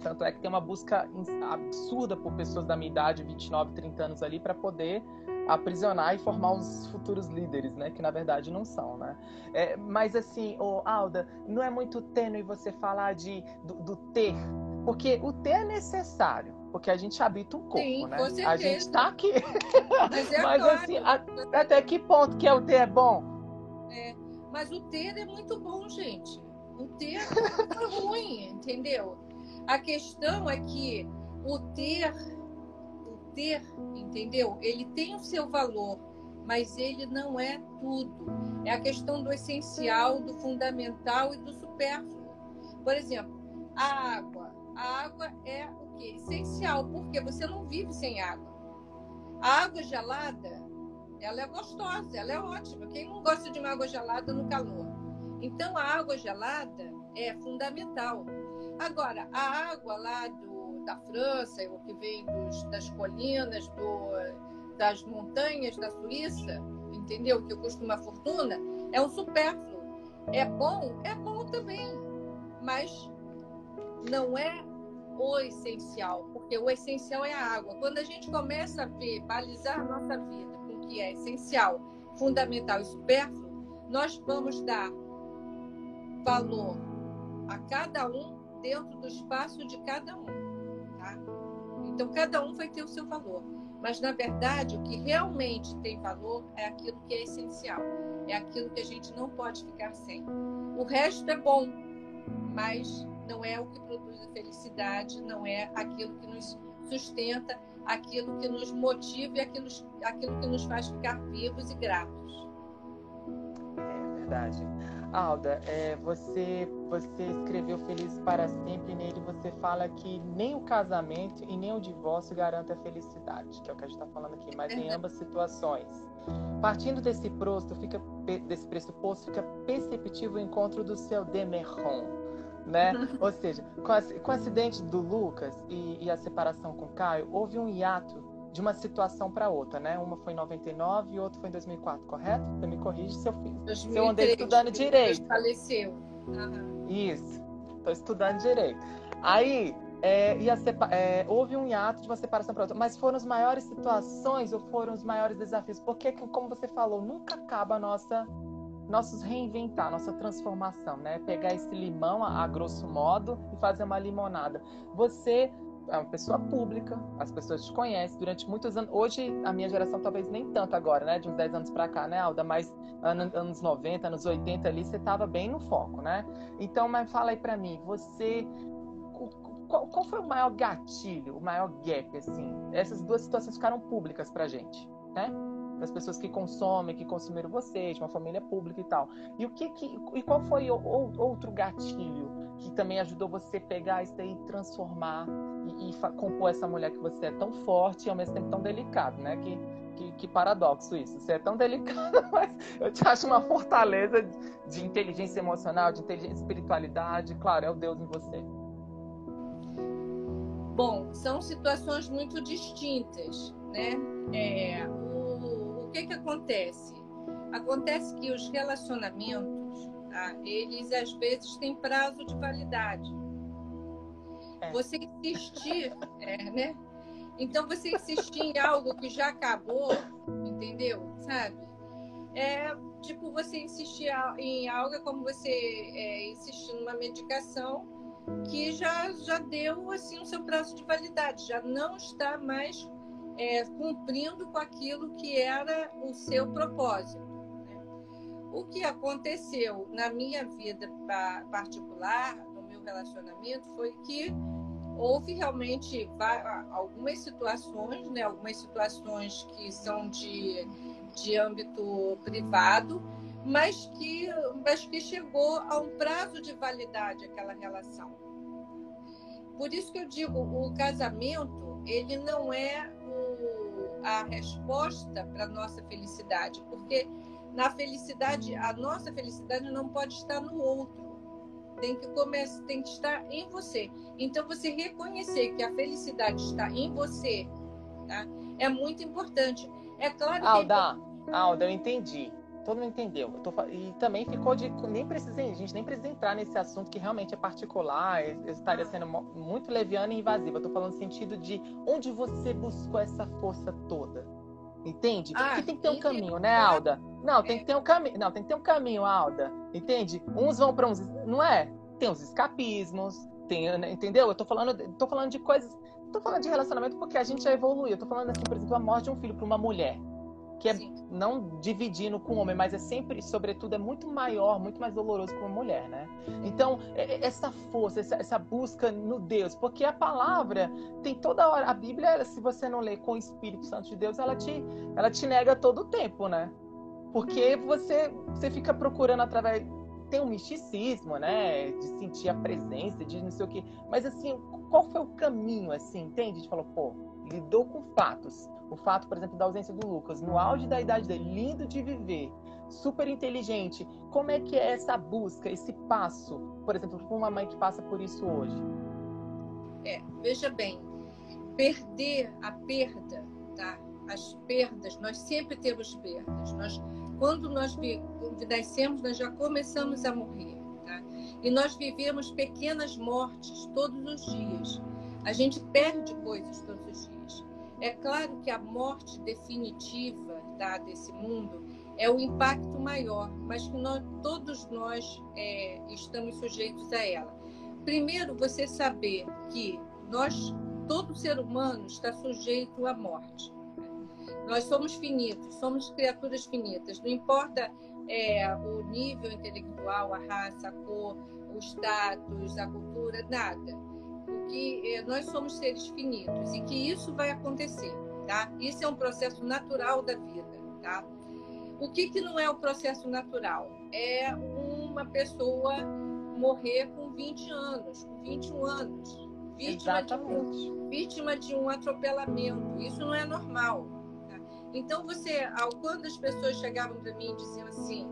tanto é que tem uma busca absurda por pessoas da minha idade, 29, 30 anos ali, para poder aprisionar e formar os futuros líderes, né? Que na verdade não são, né? É, mas assim, oh, Alda, não é muito tênue você falar de, do, do ter, porque o ter é necessário porque a gente habita um corpo, Sim, né? A gente está aqui. Mas, é mas assim, a, até que ponto que é o ter é bom? É, mas o ter é muito bom, gente. O ter é ruim, entendeu? A questão é que o ter, o ter, entendeu? Ele tem o seu valor, mas ele não é tudo. É a questão do essencial, do fundamental e do supérfluo. Por exemplo, a água. A água é quê? Essencial, porque você não vive sem água. A água gelada, ela é gostosa, ela é ótima. Quem não gosta de uma água gelada no calor? Então, a água gelada é fundamental. Agora, a água lá do, da França, o que vem dos, das colinas, do, das montanhas da Suíça, entendeu? Que custa uma fortuna, é um supérfluo. É bom? É bom também. Mas não é o essencial, porque o essencial é a água. Quando a gente começa a ver, balizar a nossa vida com o que é essencial, fundamental e supérfluo, nós vamos dar valor a cada um dentro do espaço de cada um. Tá? Então, cada um vai ter o seu valor. Mas, na verdade, o que realmente tem valor é aquilo que é essencial. É aquilo que a gente não pode ficar sem. O resto é bom, mas não é o que produz a felicidade, não é aquilo que nos sustenta, aquilo que nos motiva e aquilo, aquilo que nos faz ficar vivos e gratos. É verdade. Alda, é, você, você escreveu Feliz para Sempre, nele você fala que nem o casamento e nem o divórcio garantem a felicidade, que é o que a gente está falando aqui, mas em ambas situações. Partindo desse, prosto, fica, desse pressuposto, fica perceptível o encontro do seu Demerron, né? Ou seja, com, o acidente do Lucas e, e, a separação com o Caio, houve um hiato de uma situação para outra, né? Uma foi em 99 e outra foi em 2004, correto? Você me corrige se eu fiz. 2003, se eu andei estudando direito. Faleceu. Uhum. Isso. Estou estudando direito. Aí, é, é, houve um hiato de uma separação para outra, mas foram as maiores situações ou foram os maiores desafios? Porque, como você falou, nunca acaba a nossa nossos reinventar, nossa transformação, né? Pegar esse limão, a, a grosso modo, e fazer uma limonada. Você é uma pessoa pública, as pessoas te conhecem durante muitos anos. Hoje, a minha geração talvez nem tanto agora, né? De uns 10 anos para cá, né, Alda? Mas anos 90, anos 80 ali, você estava bem no foco, né? Então, mas fala aí para mim, você. Qual, qual, foi o maior gatilho, o maior gap, assim? Essas duas situações ficaram públicas pra gente, né? Das pessoas que consomem, que consumiram você, de uma família pública e tal. E o que, que e qual foi o, o, outro gatilho que também ajudou você pegar isso aí, transformar e, e compor essa mulher que você é tão forte e ao mesmo tempo tão delicado, né? Que, que, que, paradoxo isso. Você é tão delicado, mas eu te acho uma fortaleza de inteligência emocional, de inteligência espiritualidade. Claro, é o Deus em você. Bom, são situações muito distintas, né? É, que, que acontece? Acontece que os relacionamentos, tá? eles às vezes têm prazo de validade. É. Você insistir, é, né? Então você insistir em algo que já acabou, entendeu? Sabe? É tipo você insistir em algo é como você é, insistir numa medicação que já já deu assim o seu prazo de validade, já não está mais é, cumprindo com aquilo que era o seu propósito. Né? O que aconteceu na minha vida particular, no meu relacionamento, foi que houve realmente algumas situações, né, algumas situações que são de, de âmbito privado, mas que, mas que chegou a um prazo de validade aquela relação. Por isso que eu digo, o casamento, ele não é a resposta para a nossa felicidade, porque na felicidade, a nossa felicidade não pode estar no outro. tem que começar, tem que estar em você. Então você reconhecer que a felicidade está em você, tá? É muito importante. É claro que Alda, Alda, eu entendi. Todo mundo entendeu. Tô... E também ficou de. Nem precisa, a gente nem precisa entrar nesse assunto que realmente é particular, eu estaria sendo muito leviana e invasiva. Eu tô falando no sentido de onde você buscou essa força toda. Entende? Ah, Porque tem que ter um caminho, né, Alda? Não, tem que ter um caminho. Não, tem que ter um caminho, Alda. Entende? Uns vão para uns. Não é? Tem os escapismos, tem, né, entendeu? Eu tô falando, tô falando de coisas. Tô falando de relacionamento porque a gente já evoluiu. Eu tô falando assim, por exemplo, a morte de um filho para uma mulher que é Sim. não dividindo com o homem, mas é sempre, sobretudo, é muito maior, muito mais doloroso para uma mulher, né? Então, é, é, essa força, essa, essa, busca no Deus, porque a palavra tem toda hora, a Bíblia, se você não lê com o Espírito Santo de Deus, ela te, ela te nega todo o tempo, né? Porque você, você fica procurando através tem um misticismo, né? De sentir a presença, de não sei o quê. Mas assim, qual foi o caminho, assim, entende? A gente falou, pô, lidou com fatos. O fato, por exemplo, da ausência do Lucas, no auge da idade dele, lindo de viver, super inteligente. Como é que é essa busca, esse passo, por exemplo, para uma mãe que passa por isso hoje? É, veja bem, perder a perda, tá? As perdas, nós sempre temos perdas. Nós, quando nós nascemos, nós já começamos a morrer, tá? E nós vivemos pequenas mortes todos os dias. A gente perde coisas todos os dias. É claro que a morte definitiva tá, desse mundo é o impacto maior, mas que nós, todos nós é, estamos sujeitos a ela. Primeiro, você saber que nós, todo ser humano está sujeito à morte. Nós somos finitos, somos criaturas finitas. Não importa é, o nível intelectual, a raça, a cor, o status, a cultura, nada que eh, nós somos seres finitos e que isso vai acontecer, tá? Isso é um processo natural da vida, tá? O que, que não é o processo natural? É uma pessoa morrer com 20 anos, com 21 anos, vítima, de um, vítima de um atropelamento. Isso não é normal. Tá? Então, você, quando as pessoas chegavam para mim e diziam assim: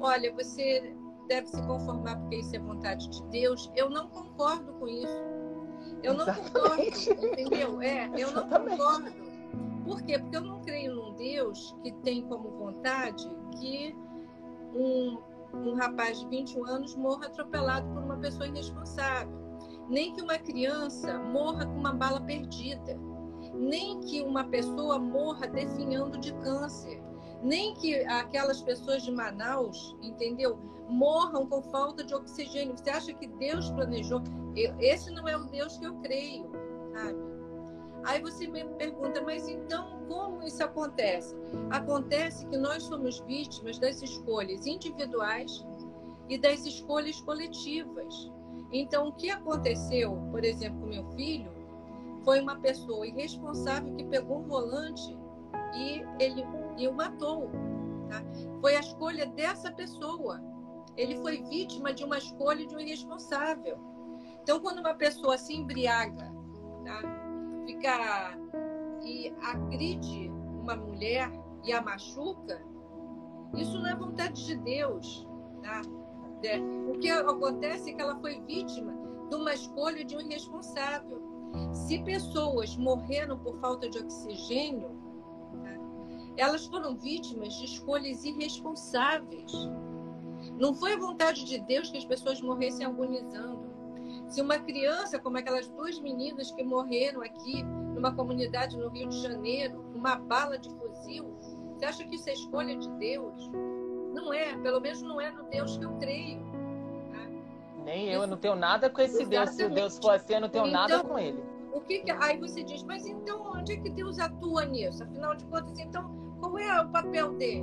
Olha, você deve se conformar porque isso é vontade de Deus, eu não concordo com isso. Eu não concordo, entendeu? É, eu não concordo. Por quê? Porque eu não creio num Deus que tem como vontade que um, um rapaz de 21 anos morra atropelado por uma pessoa irresponsável. Nem que uma criança morra com uma bala perdida. Nem que uma pessoa morra definhando de câncer. Nem que aquelas pessoas de Manaus, entendeu? morram com falta de oxigênio. Você acha que Deus planejou? Eu, esse não é o Deus que eu creio, sabe? Aí você me pergunta, mas então como isso acontece? Acontece que nós somos vítimas das escolhas individuais e das escolhas coletivas. Então, o que aconteceu, por exemplo, com meu filho, foi uma pessoa irresponsável que pegou um volante e ele e o matou. Tá? Foi a escolha dessa pessoa. Ele foi vítima de uma escolha de um irresponsável. Então, quando uma pessoa se embriaga, tá? fica e agride uma mulher e a machuca, isso não é vontade de Deus. Tá? É, o que acontece é que ela foi vítima de uma escolha de um irresponsável. Se pessoas morreram por falta de oxigênio, tá? elas foram vítimas de escolhas irresponsáveis. Não foi a vontade de Deus que as pessoas morressem agonizando. Se uma criança, como aquelas duas meninas que morreram aqui numa comunidade no Rio de Janeiro, uma bala de fuzil, você acha que isso é escolha de Deus? Não é, pelo menos não é no Deus que eu creio. Né? Nem eu, eu não tenho nada com esse Exatamente. Deus. Se o Deus for assim, eu não tenho então, nada com ele. O que, que Aí você diz, mas então onde é que Deus atua nisso? Afinal de contas, então, qual é o papel dele?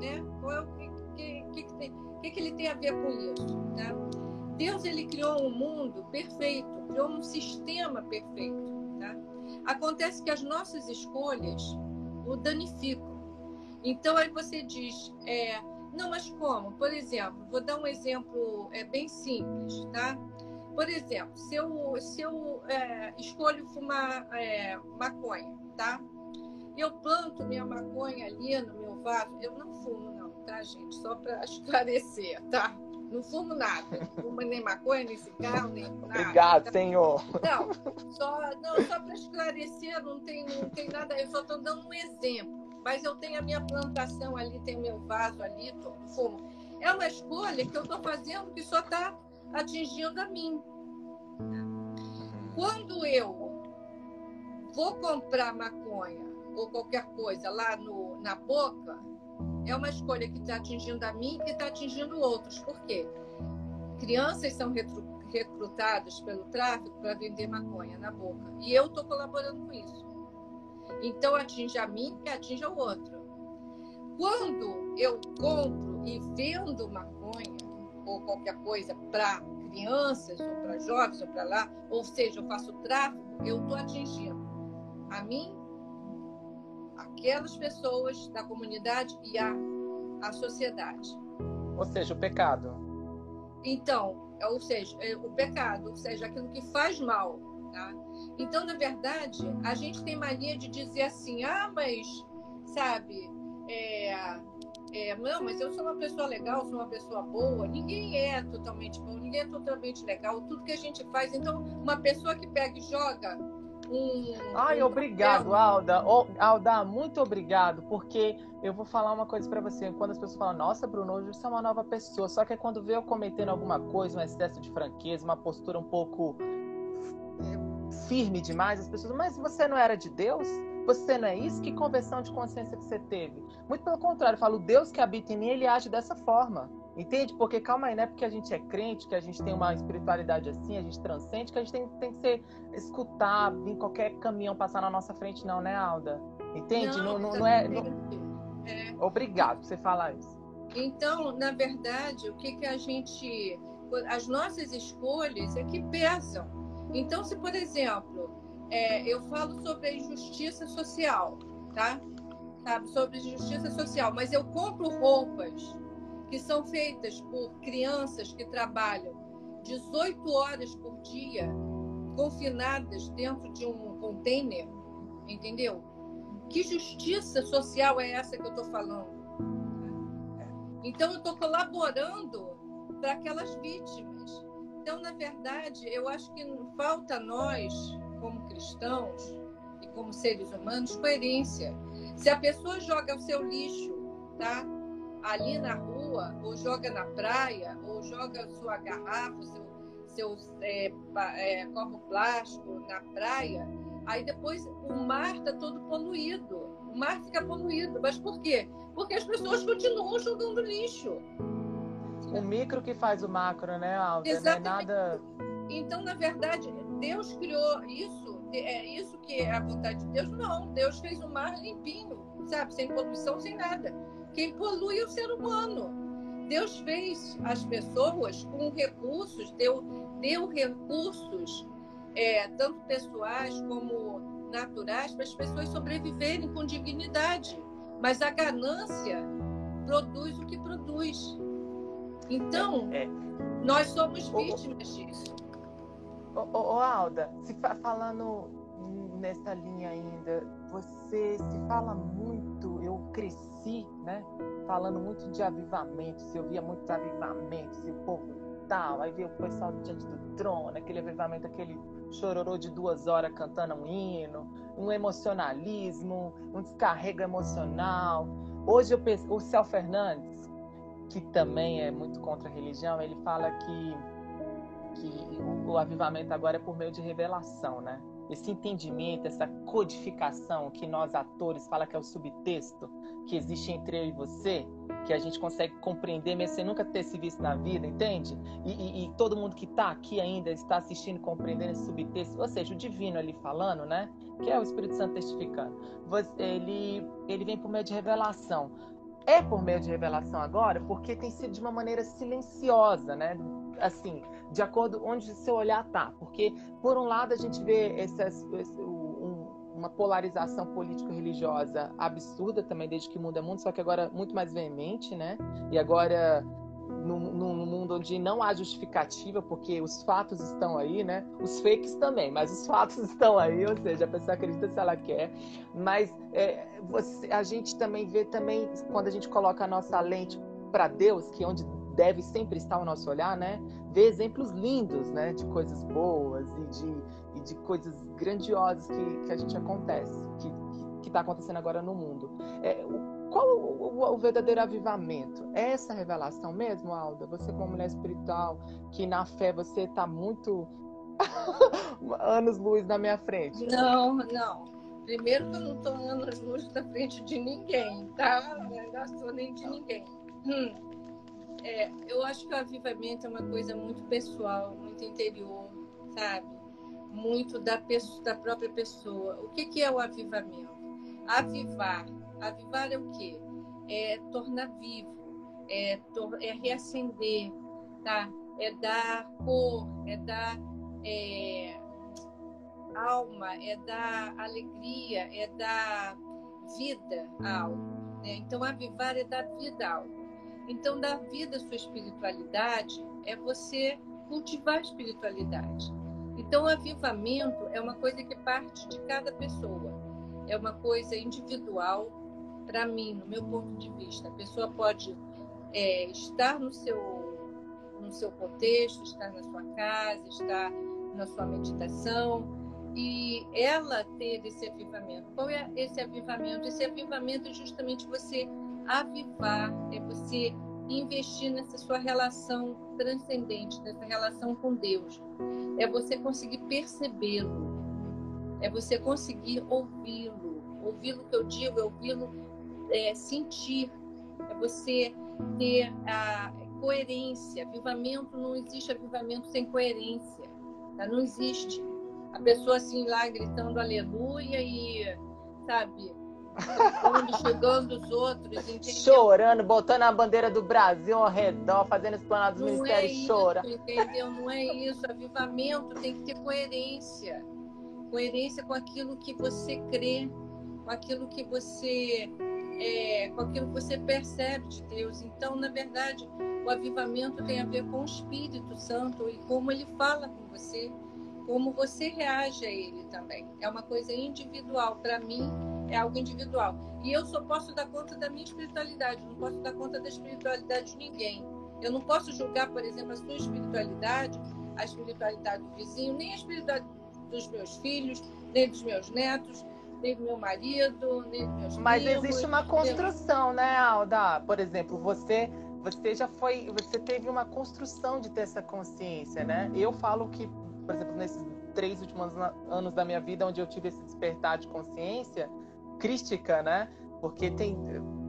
Né? Qual é o que, que, que, que que ele tem a ver com isso? Tá? Deus ele criou um mundo perfeito, criou um sistema perfeito. Tá? Acontece que as nossas escolhas o danificam. Então aí você diz, é, não, mas como? Por exemplo, vou dar um exemplo é, bem simples, tá? Por exemplo, se eu, se eu é, escolho fumar é, maconha, tá? Eu planto minha maconha ali no meu vaso, eu não fumo, tá, gente? Só para esclarecer, tá? Não fumo nada. Não fumo nem maconha, nem cigarro, nem nada. Obrigado, então, Senhor. Não, só, não, só para esclarecer, não tem, não tem nada. Eu só estou dando um exemplo. Mas eu tenho a minha plantação ali, tenho meu vaso ali, tô, fumo. É uma escolha que eu estou fazendo que só está atingindo a mim. Quando eu vou comprar maconha ou qualquer coisa lá no, na boca, é uma escolha que está atingindo a mim e está atingindo outros. Por quê? Crianças são recrutadas pelo tráfico para vender maconha na boca. E eu estou colaborando com isso. Então atinge a mim e atinge o outro. Quando eu compro e vendo maconha ou qualquer coisa para crianças ou para jovens ou para lá, ou seja, eu faço tráfico, eu estou atingindo a mim aquelas pessoas da comunidade e a, a sociedade. Ou seja, o pecado. Então, é, ou seja, é o pecado, ou seja, aquilo que faz mal. Tá? Então, na verdade, a gente tem mania de dizer assim, ah, mas, sabe, é, é, não, mas eu sou uma pessoa legal, sou uma pessoa boa. Ninguém é totalmente bom, ninguém é totalmente legal. Tudo que a gente faz. Então, uma pessoa que pega e joga um. Ai, um obrigado. Alda. Oh, Alda, muito obrigado, porque eu vou falar uma coisa para você. Quando as pessoas falam, nossa, Bruno, hoje você é uma nova pessoa. Só que é quando vê eu cometendo alguma coisa, um excesso de franqueza, uma postura um pouco eh, firme demais, as pessoas, mas você não era de Deus? Você não é isso? Que conversão de consciência que você teve? Muito pelo contrário, eu falo, Deus que habita em mim, ele age dessa forma. Entende? Porque calma aí, não é porque a gente é crente, que a gente tem uma espiritualidade assim, a gente transcende, que a gente tem, tem que ser escutar, vir qualquer caminhão passar na nossa frente, não, né, Alda? Entende? Não, não, não é, não... é. Obrigado por você falar isso. Então, na verdade, o que, que a gente. As nossas escolhas é que pesam. Então, se, por exemplo, é, eu falo sobre a injustiça social, tá? Sabe, sobre injustiça social, mas eu compro roupas que são feitas por crianças que trabalham 18 horas por dia, confinadas dentro de um container, entendeu? Que justiça social é essa que eu estou falando? Então, eu estou colaborando para aquelas vítimas. Então, na verdade, eu acho que falta nós, como cristãos e como seres humanos, coerência. Se a pessoa joga o seu lixo, tá? Ali na rua, ou joga na praia, ou joga sua garrafa, seu, seu é, é, copo plástico na praia, aí depois o mar está todo poluído. O mar fica poluído. Mas por quê? Porque as pessoas continuam jogando lixo. O micro que faz o macro, né, Alda? Exatamente. Não é nada... Então, na verdade, Deus criou isso, é isso que é a vontade de Deus? Não, Deus fez o mar limpinho, sabe? Sem poluição, sem nada. Quem polui é o ser humano. Deus fez as pessoas com recursos, deu, deu recursos, é, tanto pessoais como naturais, para as pessoas sobreviverem com dignidade. Mas a ganância produz o que produz. Então, é, é. nós somos vítimas disso. Ô, ô, ô Alda, se falando nessa linha ainda, você se fala muito, cresci, né, falando muito de avivamentos, eu via muitos avivamentos, e o povo tal, aí veio o pessoal diante do trono, aquele avivamento, aquele chororô de duas horas cantando um hino, um emocionalismo, um descarrego emocional. Hoje eu penso, o Céu Fernandes, que também é muito contra a religião, ele fala que, que o, o avivamento agora é por meio de revelação, né? Esse entendimento, essa codificação que nós atores fala que é o subtexto que existe entre eu e você, que a gente consegue compreender mesmo sem nunca ter se visto na vida, entende? E, e, e todo mundo que está aqui ainda está assistindo, compreendendo esse subtexto, ou seja, o divino ali falando, né? Que é o Espírito Santo testificando. Ele, ele vem por meio de revelação. É por meio de revelação agora, porque tem sido de uma maneira silenciosa, né? Assim, de acordo onde seu olhar tá. Porque, por um lado, a gente vê essas, esse, um, uma polarização político-religiosa absurda também, desde que muda mundo, só que agora muito mais veemente, né? E agora num, num, mundo onde não há justificativa, porque os fatos estão aí, né? Os fakes também, mas os fatos estão aí, ou seja, a pessoa acredita se ela quer. Mas é, você, a gente também vê também quando a gente coloca a nossa lente para Deus, que é onde deve sempre estar o nosso olhar, né? Ver exemplos lindos, né? De coisas boas e de, e de coisas grandiosas que, que a gente acontece, que está acontecendo agora no mundo. É, qual o, o, verdadeiro avivamento? É essa revelação mesmo, Alda? Você como mulher espiritual, que na fé você está muito anos luz na minha frente. Não, não. Primeiro que eu não estou anos luz na frente de ninguém, tá? Não sou nem de ninguém. Hum. É, eu acho que o avivamento é uma coisa muito pessoal, muito interior, sabe? Muito da, pessoa, da própria pessoa. O que, que é o avivamento? Avivar. Avivar é o quê? É tornar vivo, é, tor é reacender, tá? É dar cor, é dar é, alma, é dar alegria, é dar vida a algo. Né? Então, avivar é dar vida a algo. Então, dar vida à sua espiritualidade é você cultivar a espiritualidade. Então, o avivamento é uma coisa que parte de cada pessoa, é uma coisa individual. Para mim, no meu ponto de vista, a pessoa pode é, estar no seu, no seu contexto, estar na sua casa, estar na sua meditação e ela ter esse avivamento. Qual é esse avivamento? Esse avivamento é justamente você avivar, é você investir nessa sua relação transcendente, nessa relação com Deus. É você conseguir percebê-lo, é você conseguir ouvi-lo. Ouvi-lo que eu digo, é ouvi-lo é, sentir, é você ter a coerência. Avivamento não existe avivamento sem coerência, tá? não existe. A pessoa assim lá gritando aleluia e, sabe, chegando os outros, entendeu? Chorando, botando a bandeira do Brasil ao redor, fazendo esplanada dos ministérios, é chora. Entendeu? Não é isso. Avivamento tem que ter coerência. Coerência com aquilo que você crê, com aquilo que você é, com aquilo que você percebe de Deus. Então, na verdade, o avivamento tem a ver com o Espírito Santo e como ele fala com você, como você reage a ele também. É uma coisa individual. Para mim, é algo individual. E eu só posso dar conta da minha espiritualidade, não posso dar conta da espiritualidade de ninguém. Eu não posso julgar, por exemplo, a sua espiritualidade, a espiritualidade do vizinho, nem a espiritualidade dos meus filhos, nem dos meus netos, nem do meu marido, nem dos meus Mas primos, existe uma construção, né, Alda? Por exemplo, você você já foi, você teve uma construção de ter essa consciência, né? Eu falo que, por exemplo, nesses três últimos anos da minha vida, onde eu tive esse despertar de consciência, crística, né? Porque tem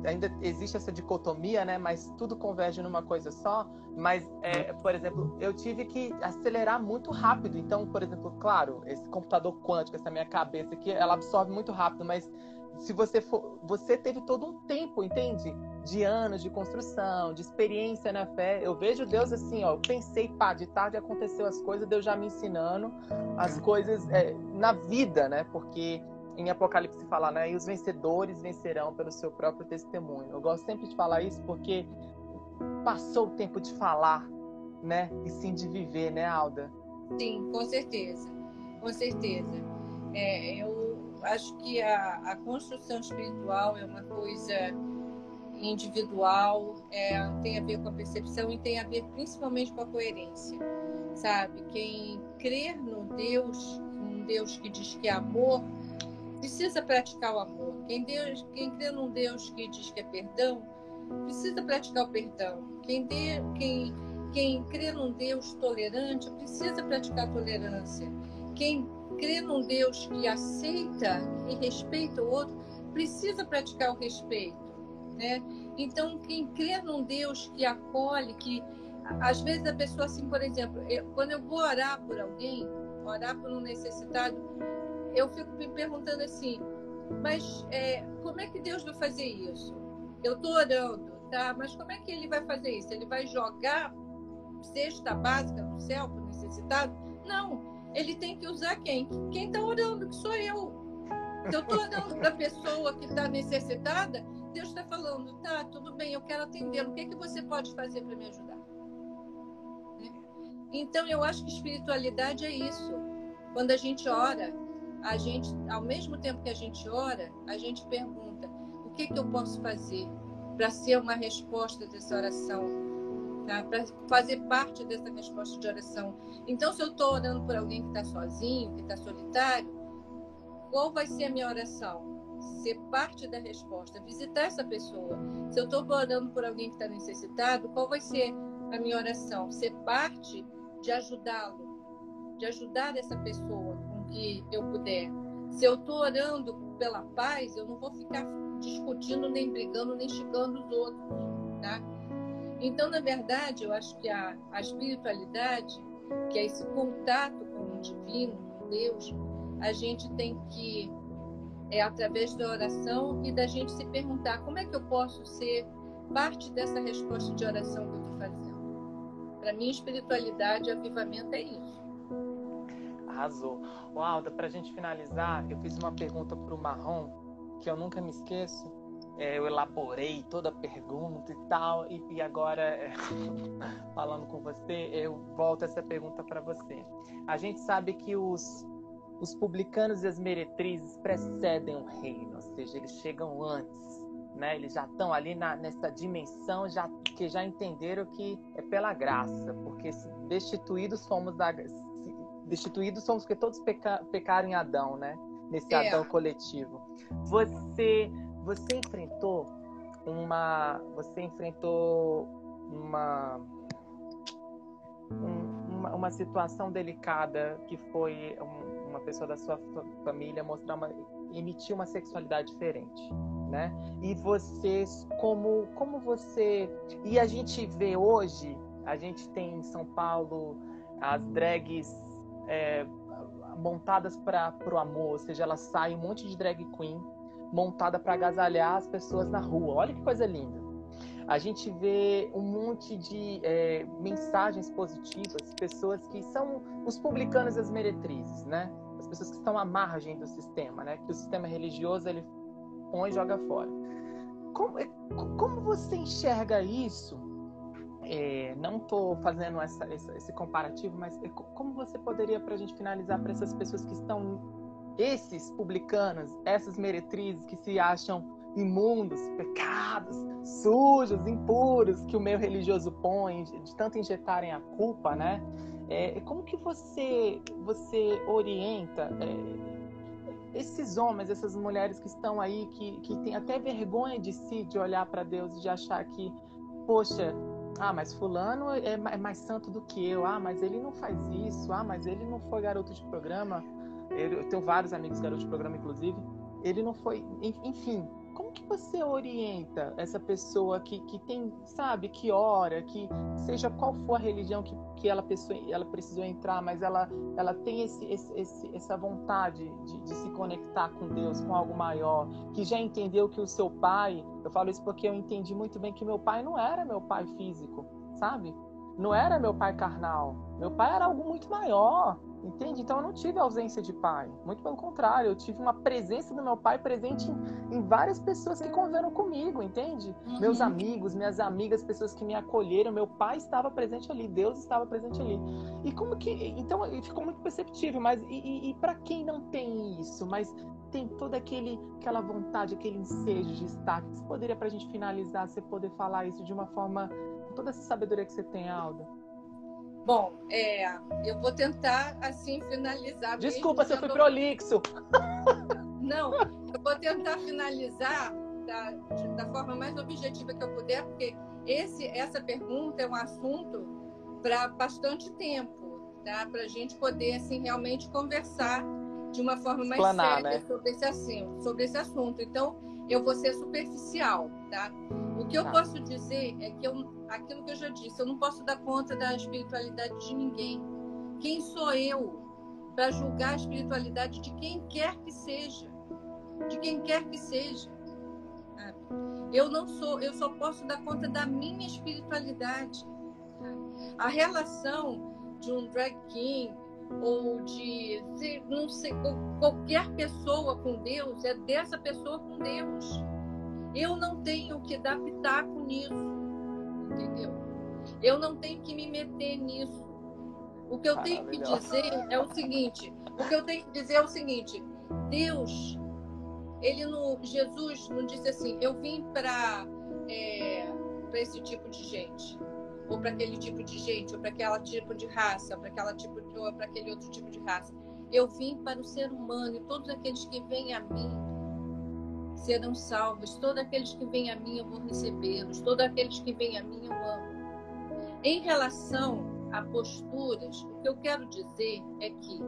ainda existe essa dicotomia, né? Mas tudo converge numa coisa só. Mas, é, por exemplo, eu tive que acelerar muito rápido. Então, por exemplo, claro, esse computador quântico, essa minha cabeça aqui, ela absorve muito rápido. Mas se você for, você teve todo um tempo, entende? De anos de construção, de experiência na fé. Eu vejo Deus assim, ó. Eu pensei, pá, de tarde aconteceu as coisas, Deus já me ensinando as coisas é, na vida, né? Porque em Apocalipse fala, né? E os vencedores vencerão pelo seu próprio testemunho. Eu gosto sempre de falar isso porque passou o tempo de falar, né? E sim de viver, né, Alda? Sim, com certeza. Com certeza. É, eu acho que a, a, construção espiritual é uma coisa individual, é, tem a ver com a percepção e tem a ver principalmente com a coerência, sabe? Quem crer no Deus, um Deus que diz que é amor, precisa praticar o amor. Quem, Deus, quem crê num Deus que diz que é perdão, precisa praticar o perdão. Quem, de, quem, quem crê num Deus tolerante, precisa praticar a tolerância. Quem crê num Deus que aceita e respeita o outro, precisa praticar o respeito. Né? Então, quem crê num Deus que acolhe, que às vezes a pessoa, assim, por exemplo, eu, quando eu vou orar por alguém, orar por um necessitado, eu fico me perguntando assim, mas é, como é que Deus vai fazer isso? Eu estou orando, tá? Mas como é que ele vai fazer isso? Ele vai jogar cesta básica no céu para o necessitado? Não, ele tem que usar quem? Quem está orando, que sou eu. Eu estou orando para a pessoa que está necessitada, Deus está falando, tá, tudo bem, eu quero atendê-lo. O que, é que você pode fazer para me ajudar? Né? Então, eu acho que espiritualidade é isso. Quando a gente ora, a gente, ao mesmo tempo que a gente ora, a gente pergunta: o que, que eu posso fazer para ser uma resposta dessa oração? tá? para fazer parte dessa resposta de oração. Então, se eu estou orando por alguém que está sozinho, que está solitário, qual vai ser a minha oração? Ser parte da resposta, visitar essa pessoa. Se eu estou orando por alguém que está necessitado, qual vai ser a minha oração? Ser parte de ajudá-lo, de ajudar essa pessoa que eu puder. Se eu estou orando pela paz, eu não vou ficar discutindo, nem brigando, nem xingando os outros, tá? Então, na verdade, eu acho que a, a espiritualidade, que é esse contato com o divino, com Deus, a gente tem que, é através da oração e da gente se perguntar como é que eu posso ser parte dessa resposta de oração que eu estou fazendo. Para mim, espiritualidade e avivamento é isso. Arrasou. O Alda, para a gente finalizar, eu fiz uma pergunta para o Marrom, que eu nunca me esqueço, é, eu elaborei toda a pergunta e tal, e, e agora, é, falando com você, eu volto essa pergunta para você. A gente sabe que os, os publicanos e as meretrizes precedem o reino, ou seja, eles chegam antes, né? Eles já estão ali na, nessa dimensão, já que já entenderam que é pela graça, porque destituídos fomos da destituídos somos porque todos peca, pecaram em Adão, né? Nesse é. Adão coletivo. Você você enfrentou uma. Você enfrentou uma. Um, uma, uma, situação delicada que foi um, uma pessoa da sua família mostrar uma, emitir uma sexualidade diferente, né? E você, como, como você. E a gente vê hoje, a gente tem em São Paulo as drags é, montadas para o amor, ou seja, elas saem um monte de drag queen montada para agasalhar as pessoas na rua. Olha que coisa linda. A gente vê um monte de é, mensagens positivas, pessoas que são os publicanos e as meretrizes, né? As pessoas que estão à margem do sistema, né? Que o sistema religioso ele põe e joga fora. Como, é, como você enxerga isso? É, não estou fazendo essa, essa, esse comparativo, mas é, como você poderia, para a gente finalizar, para essas pessoas que estão esses publicanos, essas meretrizes que se acham imundos, pecados, sujos, impuros, que o meio religioso põe, de tanto injetarem a culpa, né? É, como que você, você orienta é, esses homens, essas mulheres que estão aí, que, que têm até vergonha de si, de olhar para Deus e de achar que, poxa, ah, mas fulano é, é mais santo do que eu, ah, mas ele não faz isso, ah, mas ele não foi garoto de programa, eu tenho vários amigos garotos de programa, inclusive. Ele não foi. Enfim, como que você orienta essa pessoa que, que tem, sabe, que ora, que seja qual for a religião que, que ela, pessoa, ela precisou entrar, mas ela, ela tem esse, esse, essa vontade de, de se conectar com Deus, com algo maior, que já entendeu que o seu pai, eu falo isso porque eu entendi muito bem que meu pai não era meu pai físico, sabe? Não era meu pai carnal. Meu pai era algo muito maior. Entende? Então eu não tive ausência de pai. Muito pelo contrário, eu tive uma presença do meu pai presente em, em várias pessoas que conviveram comigo, entende? Uhum. Meus amigos, minhas amigas, pessoas que me acolheram, meu pai estava presente ali, Deus estava presente ali. E como que. Então ficou muito perceptível, mas e, e, e para quem não tem isso, mas tem toda aquele, aquela vontade, aquele ensejo de estar, você poderia, para a gente finalizar, você poder falar isso de uma forma, com toda essa sabedoria que você tem, Alda? Bom, é, eu vou tentar assim finalizar. Desculpa se eu fui prolixo. Não, eu vou tentar finalizar da, da forma mais objetiva que eu puder, porque esse, essa pergunta é um assunto para bastante tempo, tá? Para a gente poder assim realmente conversar de uma forma mais Explanar, séria né? sobre esse assunto, sobre esse assunto. Então, eu vou ser superficial, tá? O que eu tá. posso dizer é que eu, aquilo que eu já disse, eu não posso dar conta da espiritualidade de ninguém. Quem sou eu para julgar a espiritualidade de quem quer que seja? De quem quer que seja. Eu não sou, eu só posso dar conta da minha espiritualidade. A relação de um drag king ou de não sei, qualquer pessoa com Deus é dessa pessoa com Deus. Eu não tenho que dar pitaco nisso, entendeu? Eu não tenho que me meter nisso. O que eu tenho que dizer é o seguinte: o que eu tenho que dizer é o seguinte: Deus, ele no Jesus não disse assim, eu vim para é, para esse tipo de gente. ou para aquele tipo de gente, ou para aquele tipo de raça, para aquela tipo de, ou para aquele outro tipo de raça. Eu vim para o ser humano e todos aqueles que vêm a mim serão salvos. Todos aqueles que vêm a mim eu vou recebê-los. Todos aqueles que vêm a mim eu amo. Em relação a posturas, o que eu quero dizer é que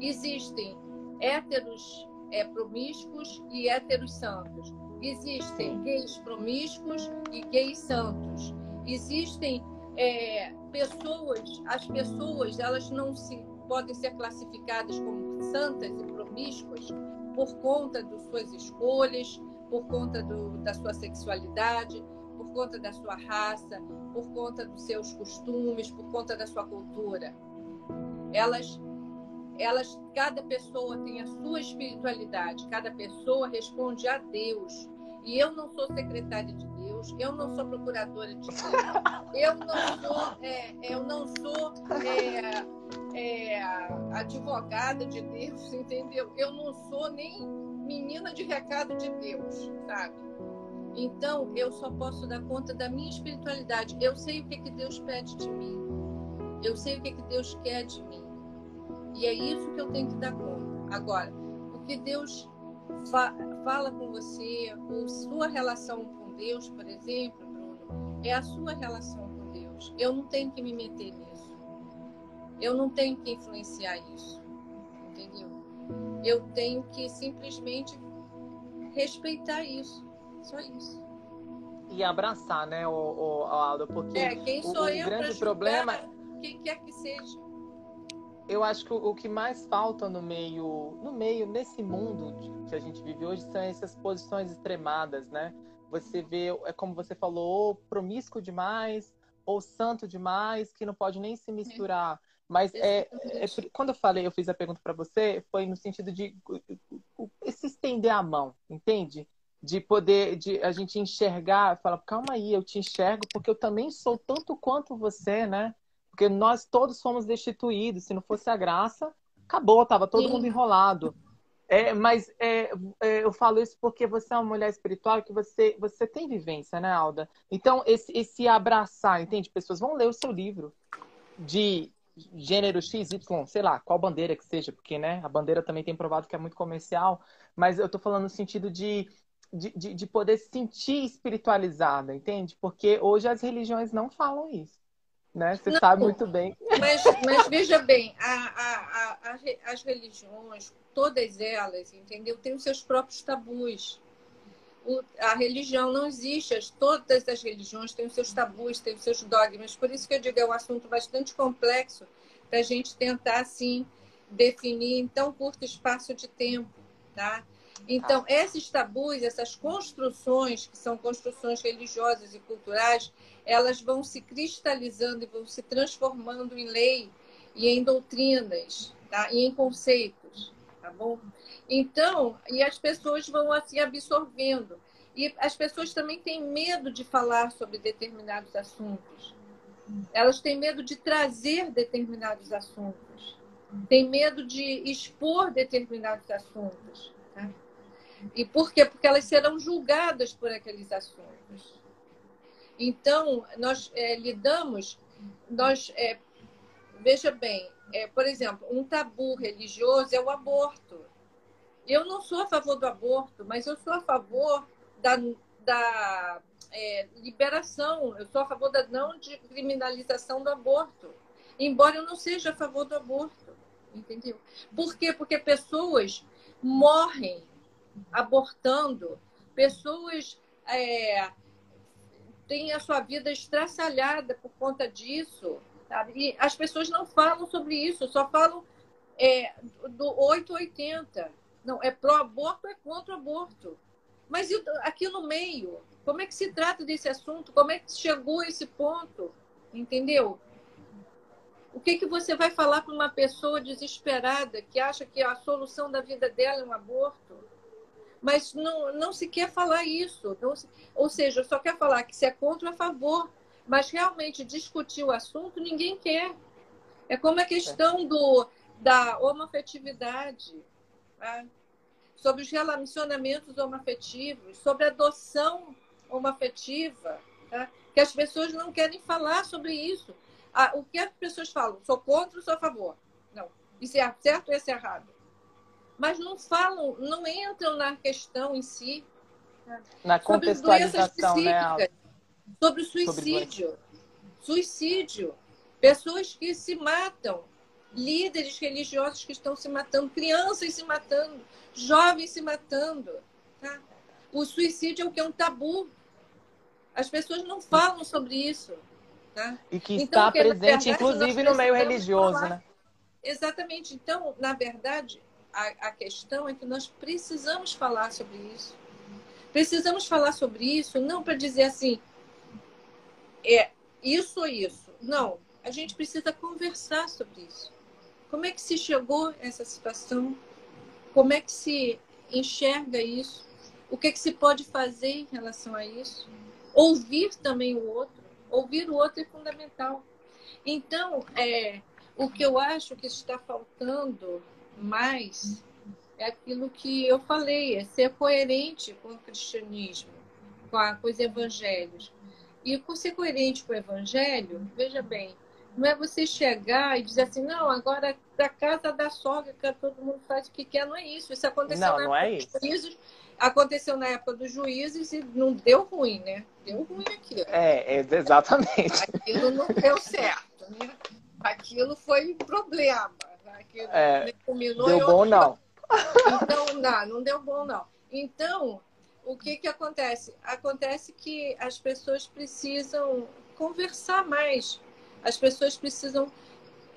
existem héteros é, promíscuos e héteros santos. Existem gays promíscuos e gays santos. Existem é, pessoas, as pessoas elas não se podem ser classificadas como santas e promíscuas por conta das suas escolhas, por conta do, da sua sexualidade, por conta da sua raça, por conta dos seus costumes, por conta da sua cultura. Elas, elas, cada pessoa tem a sua espiritualidade, cada pessoa responde a Deus. E eu não sou secretária de Deus, eu não sou procuradora de Deus, eu não sou, é, eu não sou é, é, advogada de Deus, entendeu? Eu não sou nem menina de recado de Deus, sabe? Então, eu só posso dar conta da minha espiritualidade. Eu sei o que, que Deus pede de mim. Eu sei o que, que Deus quer de mim. E é isso que eu tenho que dar conta. Agora, o que Deus fa fala com você, a sua relação com Deus, por exemplo, Bruno, é a sua relação com Deus. Eu não tenho que me meter nisso. Eu não tenho que influenciar isso. Entendeu? Eu tenho que simplesmente respeitar isso. Só isso. E abraçar, né, o, o Aldo? Porque é, quem sou o, eu o grande problema. Quem quer que seja. Eu acho que o, que mais falta no meio, no meio, nesse mundo que a gente vive hoje, são essas posições extremadas, né? Você vê, é como você falou, ou promíscuo demais, ou santo demais, que não pode nem se misturar. É. Mas é, é, quando eu falei, eu fiz a pergunta para você, foi no sentido de se estender a mão, entende? de poder de a gente enxergar, falar, calma aí, eu te enxergo porque eu também sou tanto quanto você, né? Porque nós todos fomos destituídos, se não fosse a graça, acabou, tava todo Sim. mundo enrolado. É, mas é, é, eu falo isso porque você é uma mulher espiritual que você, você tem vivência, né, Alda? Então, esse, esse abraçar, entende? Pessoas vão ler o seu livro de gênero XY, sei lá, qual bandeira que seja, porque né, a bandeira também tem provado que é muito comercial, mas eu tô falando no sentido de de, de, de, poder se sentir espiritualizada, entende? Porque hoje as religiões não falam isso. Né? Você não, sabe muito bem. Mas, mas veja bem, a, a, a, as religiões, todas elas, entendeu? Têm os seus próprios tabus. A religião não existe, as, todas as religiões têm os seus tabus, têm os seus dogmas. Por isso que eu digo, é um assunto bastante complexo para a gente tentar, assim, definir em tão curto espaço de tempo, tá? Então, esses tabus, essas construções, que são construções religiosas e culturais, elas vão se cristalizando e vão se transformando em lei e em doutrinas, tá? e em conceitos, tá bom? Então, e as pessoas vão assim absorvendo. E as pessoas também têm medo de falar sobre determinados assuntos. Elas têm medo de trazer determinados assuntos. Têm medo de expor determinados assuntos. Tá? E por quê? Porque elas serão julgadas por aqueles assuntos. Então, nós é, lidamos, nós, é, veja bem, é, por exemplo, um tabu religioso é o aborto. Eu não sou a favor do aborto, mas eu sou a favor da, da é, liberação, eu sou a favor da não criminalização do aborto, embora eu não seja a favor do aborto, entendeu? Por quê? Porque pessoas morrem abortando, pessoas é, têm a sua vida estraçalhada por conta disso. Sabe? E as pessoas não falam sobre isso, só falam é, do 880. Não, é pró-aborto, é contra o aborto. Mas aqui no meio, como é que se trata desse assunto? Como é que chegou a esse ponto? Entendeu? O que, que você vai falar para uma pessoa desesperada que acha que a solução da vida dela é um aborto? mas não, não se quer falar isso. Se, ou seja, só quer falar que se é contra ou a favor, mas realmente discutir o assunto ninguém quer. É como a questão do, da homoafetividade, né? sobre os relacionamentos homoafetivos, sobre a adoção homoafetiva. Tá? Que as pessoas não querem falar sobre isso. Ah, o que as pessoas falam? Sou contra ou sou a favor? Não. Isso é certo ou isso é errado? Mas não falam, não entram na questão em si. Na contextualização, né? Sobre o suicídio. Sobre suicídio. Pessoas que se matam. Líderes religiosos que estão se matando. Crianças se matando. Jovens se matando. Tá? O suicídio é o que é um tabu. As pessoas não falam sobre isso. Tá? E que então, está presente, verdade, inclusive, no meio religioso, falar. né? Exatamente. Então, na verdade, a, a questão é que nós precisamos falar sobre isso. Precisamos falar sobre isso, não para dizer assim, é isso ou isso. Não, a gente precisa conversar sobre isso. Como é que se chegou a essa situação? Como é que se enxerga isso? O que, é que se pode fazer em relação a isso? Ouvir também o outro. Ouvir o outro é fundamental. Então, é, o que eu acho que está faltando mais é aquilo que eu falei, é ser coerente com o cristianismo, com, a, com os evangelhos. E por ser coerente com o evangelho, veja bem, não é você chegar e dizer assim, não, agora da casa da sogra, que todo mundo faz o que quer, não é isso. Isso aconteceu não, na não é isso. juízes, aconteceu na época dos juízes e não deu ruim, né? Deu ruim aquilo. É, é exatamente. Aquilo não deu certo, né? Aquilo foi um problema. Aquilo é, deu bom, não. Então, não, não deu bom, não. Então, o que, que acontece? Acontece que as pessoas precisam conversar mais. As pessoas precisam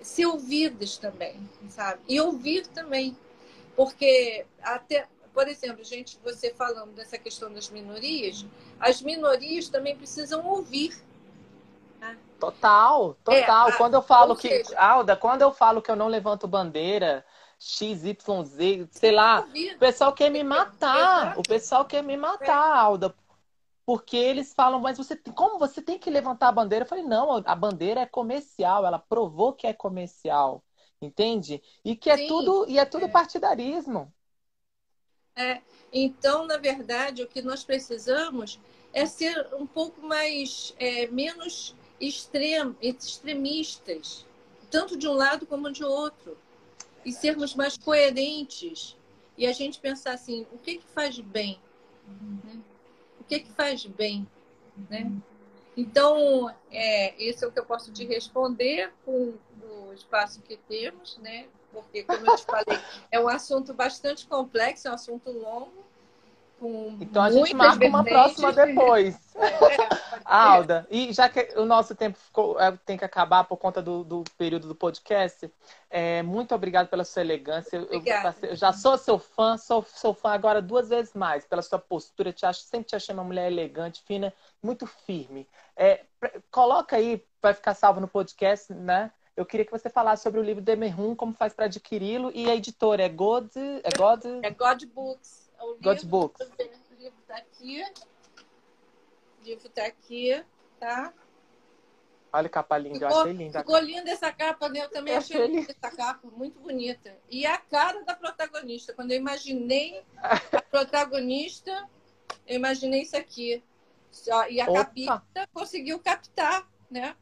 ser ouvidas também, sabe? E ouvir também. Porque até, por exemplo, gente, você falando dessa questão das minorias, as minorias também precisam ouvir. Né? Total, total. É, quando eu falo que, seja, Alda, quando eu falo que eu não levanto bandeira, XYZ, sei lá. O pessoal quer me matar. O pessoal quer me matar, Alda. Porque eles falam, mas você como você tem que levantar a bandeira? Eu falei, não, a bandeira é comercial, ela provou que é comercial. Entende? E que é Sim, tudo, e é tudo é. partidarismo. É, então, na verdade, o que nós precisamos é ser um pouco mais é, menos extrem, extremistas, tanto de um lado como de outro e sermos mais coerentes e a gente pensar assim, o que que faz bem? Né? O que que faz bem? Né? Então, é, esse é o que eu posso te responder com o espaço que temos, né? Porque, como eu te falei, é um assunto bastante complexo, é um assunto longo, então a gente marca uma próxima depois. É, Alda, e já que o nosso tempo ficou, é, tem que acabar por conta do, do período do podcast, é, muito obrigada pela sua elegância. Eu, eu, já sou seu fã, sou, sou fã agora duas vezes mais, pela sua postura. Te acho, sempre te achei uma mulher elegante, fina, muito firme. É, coloca aí, vai ficar salvo no podcast, né? Eu queria que você falasse sobre o livro Demerrum, como faz para adquiri-lo, e a editora é God. É God, é God Books. O livro, God's Book. O livro tá aqui. Livro tá aqui, tá? Olha a capa linda, ficou, eu achei linda. Ficou linda essa capa, né? Eu também eu achei, linda essa capa, muito bonita. E a cara da protagonista. Quando eu imaginei a protagonista, eu imaginei isso aqui. E a capita conseguiu captar, né?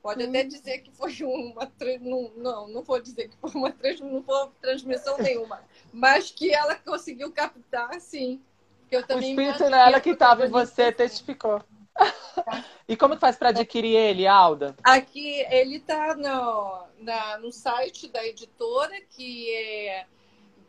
Pode hum. até dizer que foi uma. Não, não, não vou dizer que foi uma não foi transmissão nenhuma. Mas que ela conseguiu captar, sim. Eu o espírito nela que estava em você testificou. e como faz para adquirir ele, Alda? Aqui ele está no, na, no site da editora, que é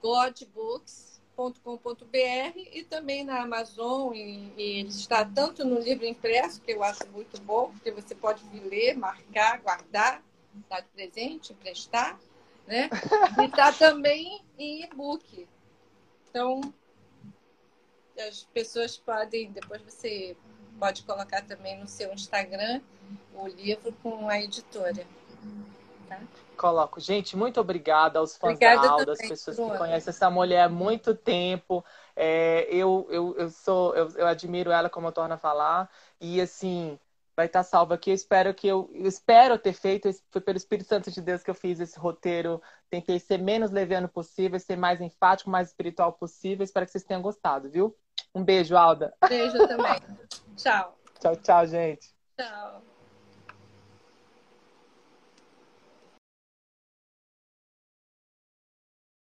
God Books com.br e também na Amazon e, e, ele está tanto no livro impresso que eu acho muito bom porque você pode ler, marcar, guardar, dar de presente, emprestar, né? E está também em e-book. Então as pessoas podem depois você pode colocar também no seu Instagram o livro com a editora. Tá? Coloco. Gente, muito obrigada aos fãs obrigada da Alda, às pessoas que conhecem essa mulher há muito tempo. É, eu, eu, eu sou, eu, eu admiro ela, como eu torno a falar. E assim, vai estar salva aqui. Eu espero que eu, eu, espero ter feito, foi pelo Espírito Santo de Deus que eu fiz esse roteiro. Tentei ser menos leviano possível, ser mais enfático, mais espiritual possível. Espero que vocês tenham gostado, viu? Um beijo, Alda. Beijo também. Tchau. Tchau, tchau, gente. Tchau.